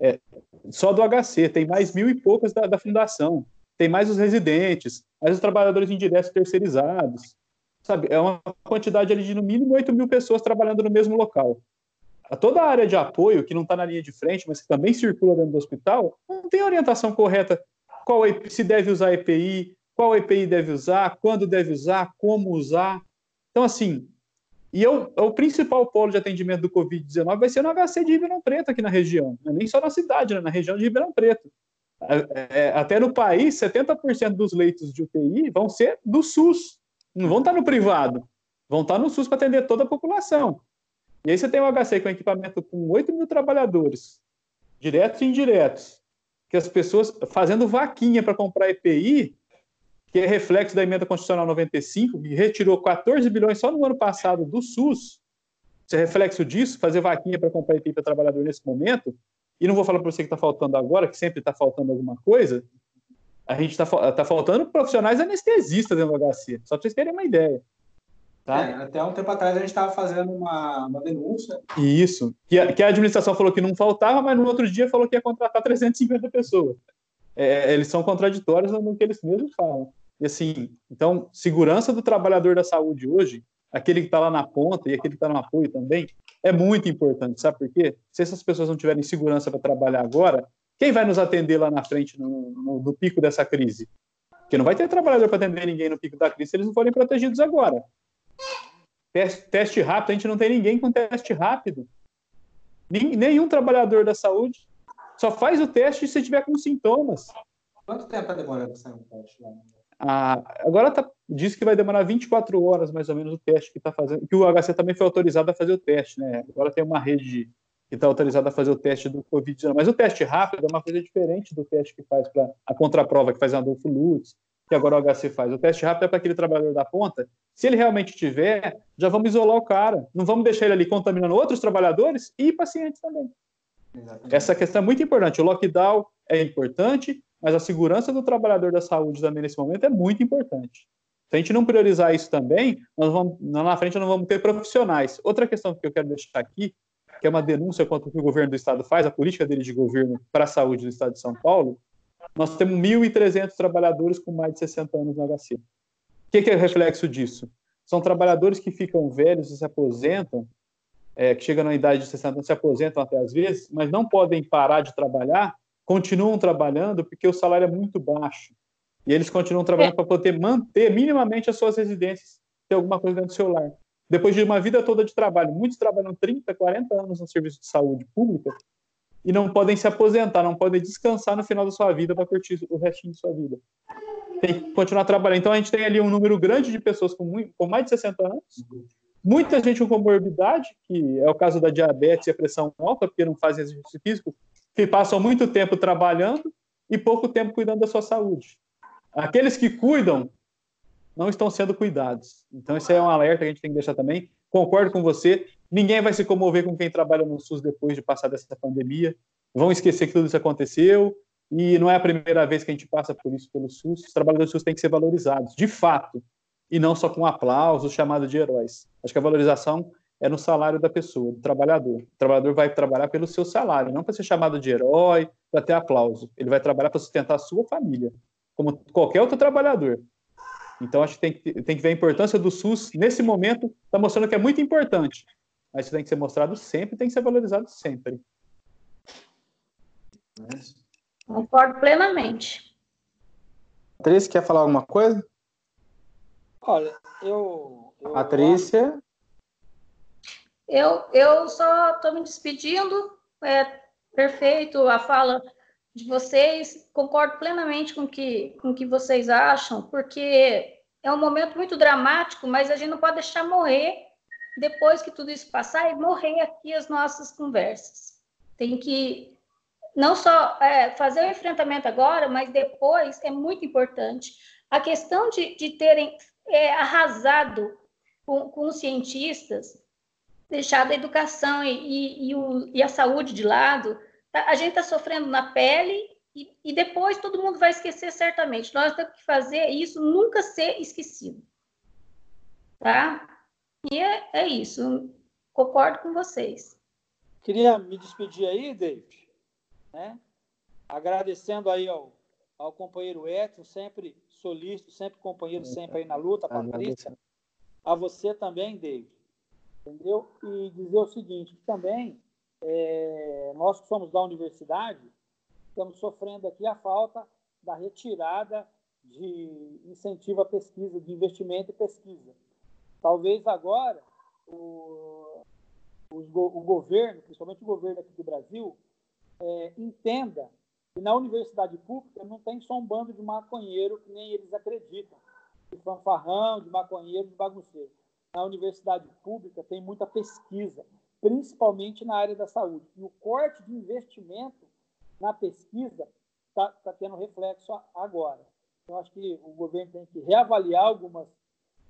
é, só do HC, tem mais mil e poucas da, da fundação, tem mais os residentes, mais os trabalhadores indiretos terceirizados, sabe? É uma quantidade ali de no mínimo 8 mil pessoas trabalhando no mesmo local. Toda a área de apoio, que não está na linha de frente, mas que também circula dentro do hospital, não tem orientação correta qual se deve usar EPI, qual EPI deve usar, quando deve usar, como usar. Então, assim, e eu, o principal polo de atendimento do Covid-19 vai ser no HC de Ribeirão Preto, aqui na região. Né? Nem só na cidade, né? na região de Ribeirão Preto. É, até no país, 70% dos leitos de UTI vão ser do SUS. Não vão estar no privado. Vão estar no SUS para atender toda a população. E aí você tem o HC com equipamento com 8 mil trabalhadores, diretos e indiretos, que as pessoas fazendo vaquinha para comprar EPI, que é reflexo da emenda constitucional 95, que retirou 14 bilhões só no ano passado do SUS. Isso é reflexo disso, fazer vaquinha para comprar EPI para trabalhador nesse momento. E não vou falar para você que está faltando agora, que sempre está faltando alguma coisa. A gente está tá faltando profissionais anestesistas do HC, só para vocês terem uma ideia. Tá? É, até um tempo atrás a gente estava fazendo uma, uma denúncia. Isso, que a, que a administração falou que não faltava, mas no outro dia falou que ia contratar 350 pessoas é, eles são contraditórios no que eles mesmos falam. E assim, então, segurança do trabalhador da saúde hoje, aquele que está lá na ponta e aquele que está no apoio também, é muito importante, sabe por quê? Se essas pessoas não tiverem segurança para trabalhar agora, quem vai nos atender lá na frente, no, no, no pico dessa crise? Porque não vai ter trabalhador para atender ninguém no pico da crise se eles não forem protegidos agora. Teste, teste rápido, a gente não tem ninguém com teste rápido. Nenhum trabalhador da saúde só faz o teste se tiver com sintomas. Quanto tempo demora para sair um teste lá? Ah, agora tá, diz que vai demorar 24 horas mais ou menos o teste que está fazendo, que o HC também foi autorizado a fazer o teste, né? Agora tem uma rede que está autorizada a fazer o teste do Covid-19, mas o teste rápido é uma coisa diferente do teste que faz para a contraprova que faz o Adolfo Lutz, que agora o HC faz. O teste rápido é para aquele trabalhador da ponta. Se ele realmente tiver, já vamos isolar o cara. Não vamos deixar ele ali contaminando outros trabalhadores e pacientes também. Exatamente. Essa questão é muito importante. O lockdown é importante, mas a segurança do trabalhador da saúde também nesse momento é muito importante. Se a gente não priorizar isso também, nós vamos, na frente não vamos ter profissionais. Outra questão que eu quero deixar aqui, que é uma denúncia contra o que o governo do estado faz, a política dele de governo para a saúde do estado de São Paulo, nós temos 1.300 trabalhadores com mais de 60 anos no HC. O que, que é reflexo disso? São trabalhadores que ficam velhos e se aposentam é, que chegam na idade de 60 anos, se aposentam até às vezes, mas não podem parar de trabalhar, continuam trabalhando porque o salário é muito baixo. E eles continuam trabalhando é. para poder manter minimamente as suas residências, ter alguma coisa dentro do seu lar. Depois de uma vida toda de trabalho, muitos trabalham 30, 40 anos no serviço de saúde pública e não podem se aposentar, não podem descansar no final da sua vida para curtir o restinho de sua vida. Tem que continuar trabalhando. Então a gente tem ali um número grande de pessoas com, muito, com mais de 60 anos Muita gente com comorbidade, que é o caso da diabetes e a pressão alta, porque não fazem exercício físico, que passam muito tempo trabalhando e pouco tempo cuidando da sua saúde. Aqueles que cuidam não estão sendo cuidados. Então, esse é um alerta que a gente tem que deixar também. Concordo com você. Ninguém vai se comover com quem trabalha no SUS depois de passar dessa pandemia. Vão esquecer que tudo isso aconteceu. e não é a primeira vez que a gente passa por isso pelo SUS. Os trabalhadores do SUS têm que ser valorizados, de fato, e não só com aplausos, chamado de heróis. Acho que a valorização é no salário da pessoa, do trabalhador. O trabalhador vai trabalhar pelo seu salário, não para ser chamado de herói, para ter aplauso. Ele vai trabalhar para sustentar a sua família, como qualquer outro trabalhador. Então, acho que tem, que tem que ver a importância do SUS. Nesse momento, está mostrando que é muito importante. Mas isso tem que ser mostrado sempre, tem que ser valorizado sempre. Concordo plenamente. Patrícia, quer falar alguma coisa? Olha, eu. eu Patrícia? Eu, eu só estou me despedindo. É perfeito a fala de vocês. Concordo plenamente com que, com o que vocês acham, porque é um momento muito dramático, mas a gente não pode deixar morrer depois que tudo isso passar e morrer aqui as nossas conversas. Tem que não só é, fazer o enfrentamento agora, mas depois é muito importante. A questão de, de terem é, arrasado com, com os cientistas deixado a educação e, e, e, o, e a saúde de lado, a gente está sofrendo na pele e, e, depois todo mundo vai esquecer certamente. Nós temos que fazer isso nunca ser esquecido. Tá? E é, é isso. Concordo com vocês. Queria me despedir aí, David, né? agradecendo aí ao, ao companheiro Edson, sempre solícito, sempre companheiro, sempre aí na luta, Patrícia. A você também, David entendeu? E dizer o seguinte, também é, nós que somos da universidade estamos sofrendo aqui a falta da retirada de incentivo à pesquisa, de investimento e pesquisa. Talvez agora o, o, o governo, principalmente o governo aqui do Brasil, é, entenda que na universidade pública não tem só um bando de maconheiro que nem eles acreditam, de fanfarrão, de maconheiro, de bagunceiro na universidade pública tem muita pesquisa, principalmente na área da saúde. E o corte de investimento na pesquisa está tá tendo reflexo agora. Eu acho que o governo tem que reavaliar algumas,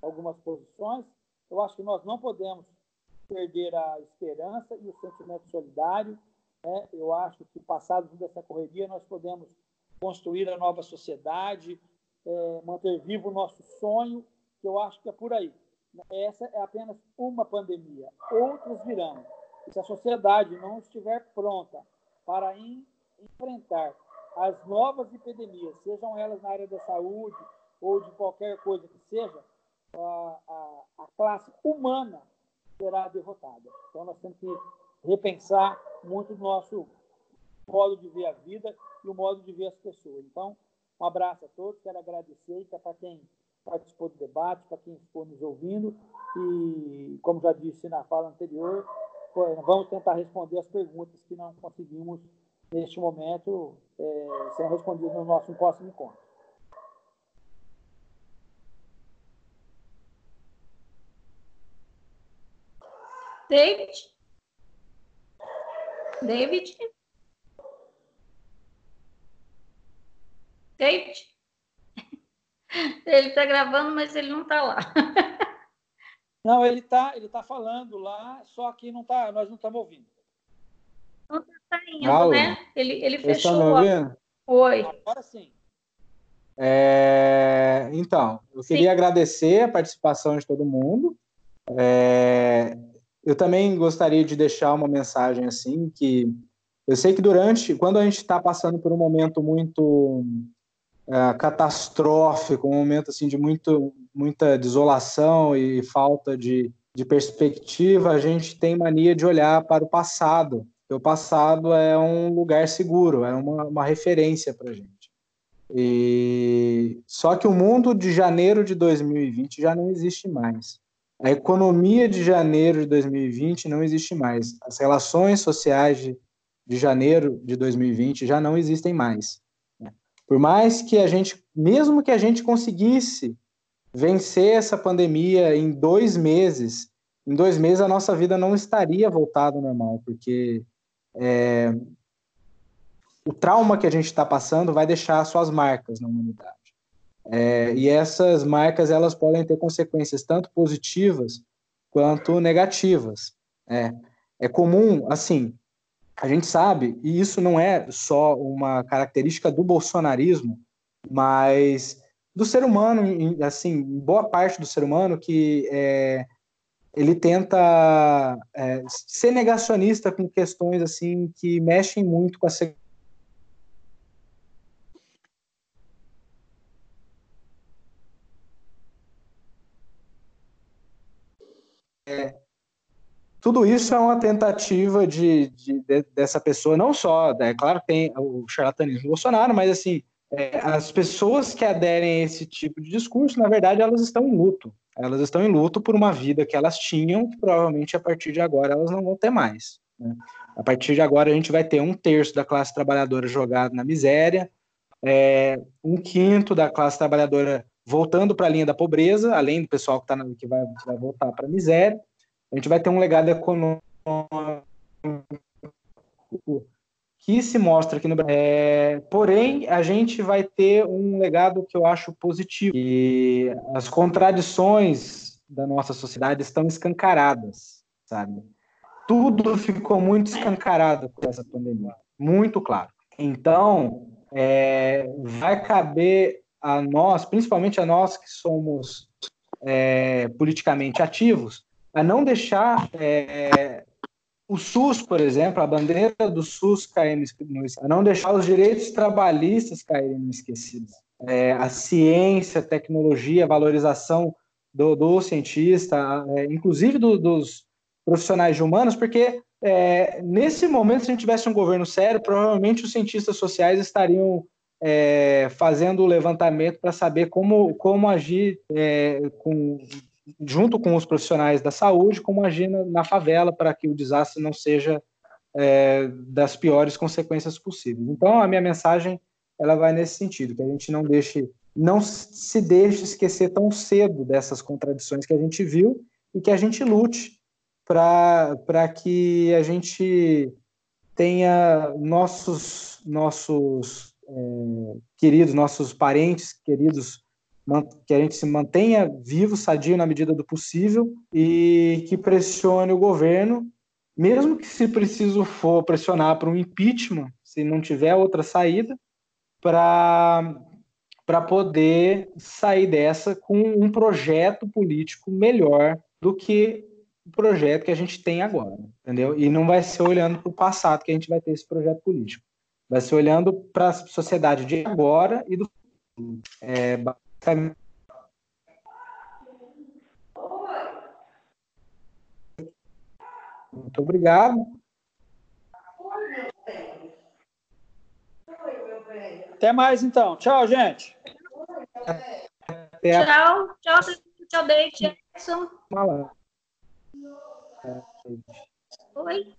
algumas posições. Eu acho que nós não podemos perder a esperança e o sentimento solidário. Né? Eu acho que, passado toda essa correria, nós podemos construir a nova sociedade, é, manter vivo o nosso sonho, que eu acho que é por aí. Essa é apenas uma pandemia. Outras virão. E se a sociedade não estiver pronta para enfrentar as novas epidemias, sejam elas na área da saúde ou de qualquer coisa que seja, a, a, a classe humana será derrotada. Então, nós temos que repensar muito o nosso modo de ver a vida e o modo de ver as pessoas. Então, um abraço a todos, quero agradecer e para quem participou do debate, para quem ficou nos ouvindo. E, como já disse na fala anterior, vamos tentar responder as perguntas que não conseguimos neste momento é, respondidas no nosso próximo encontro. David? David? David? Ele está gravando, mas ele não está lá. Não, ele está ele tá falando lá, só que não tá, nós não estamos ouvindo. Não está saindo, né? Ele, ele fechou. Estão Oi. Agora sim. É, então, eu queria sim. agradecer a participação de todo mundo. É, eu também gostaria de deixar uma mensagem assim que eu sei que durante, quando a gente está passando por um momento muito é, catastrófico, um momento assim de muito, muita desolação e falta de, de perspectiva, a gente tem mania de olhar para o passado. o passado é um lugar seguro, é uma, uma referência para a gente. E só que o mundo de janeiro de 2020 já não existe mais. A economia de janeiro de 2020 não existe mais. As relações sociais de, de janeiro de 2020 já não existem mais. Por mais que a gente, mesmo que a gente conseguisse vencer essa pandemia em dois meses, em dois meses a nossa vida não estaria voltada ao normal, porque é, o trauma que a gente está passando vai deixar suas marcas na humanidade. É, e essas marcas elas podem ter consequências tanto positivas quanto negativas. É, é comum, assim, a gente sabe, e isso não é só uma característica do bolsonarismo, mas do ser humano, assim, boa parte do ser humano que é, ele tenta é, ser negacionista com questões assim que mexem muito com a é, tudo isso é uma tentativa de, de, de, dessa pessoa, não só, é claro que tem o charlatanismo do Bolsonaro, mas assim, é, as pessoas que aderem a esse tipo de discurso, na verdade, elas estão em luto. Elas estão em luto por uma vida que elas tinham, que provavelmente a partir de agora elas não vão ter mais. Né? A partir de agora a gente vai ter um terço da classe trabalhadora jogado na miséria, é, um quinto da classe trabalhadora voltando para a linha da pobreza, além do pessoal que, tá na, que vai, vai voltar para a miséria. A gente vai ter um legado econômico que se mostra aqui no Brasil. É, porém, a gente vai ter um legado que eu acho positivo. E as contradições da nossa sociedade estão escancaradas, sabe? Tudo ficou muito escancarado com essa pandemia, muito claro. Então, é, vai caber a nós, principalmente a nós que somos é, politicamente ativos, a não deixar é, o SUS, por exemplo, a bandeira do SUS cair no a não deixar os direitos trabalhistas caírem no esquecido. É, a ciência, a tecnologia, a valorização do, do cientista, é, inclusive do, dos profissionais de humanos, porque é, nesse momento, se a gente tivesse um governo sério, provavelmente os cientistas sociais estariam é, fazendo o levantamento para saber como, como agir é, com junto com os profissionais da saúde, como agir na, favela para que o desastre não seja é, das piores consequências possíveis. Então, a minha mensagem ela vai nesse sentido, que a gente não deixe, não se deixe esquecer tão cedo dessas contradições que a gente viu e que a gente lute para que a gente tenha nossos nossos é, queridos, nossos parentes queridos que a gente se mantenha vivo, sadio na medida do possível e que pressione o governo, mesmo que se preciso for pressionar para um impeachment, se não tiver outra saída, para para poder sair dessa com um projeto político melhor do que o projeto que a gente tem agora, entendeu? E não vai ser olhando para o passado que a gente vai ter esse projeto político, vai ser olhando para a sociedade de agora e do futuro. É, muito obrigado. Até mais, então. Tchau, gente. Tchau, tchau, tchau, David. Oi.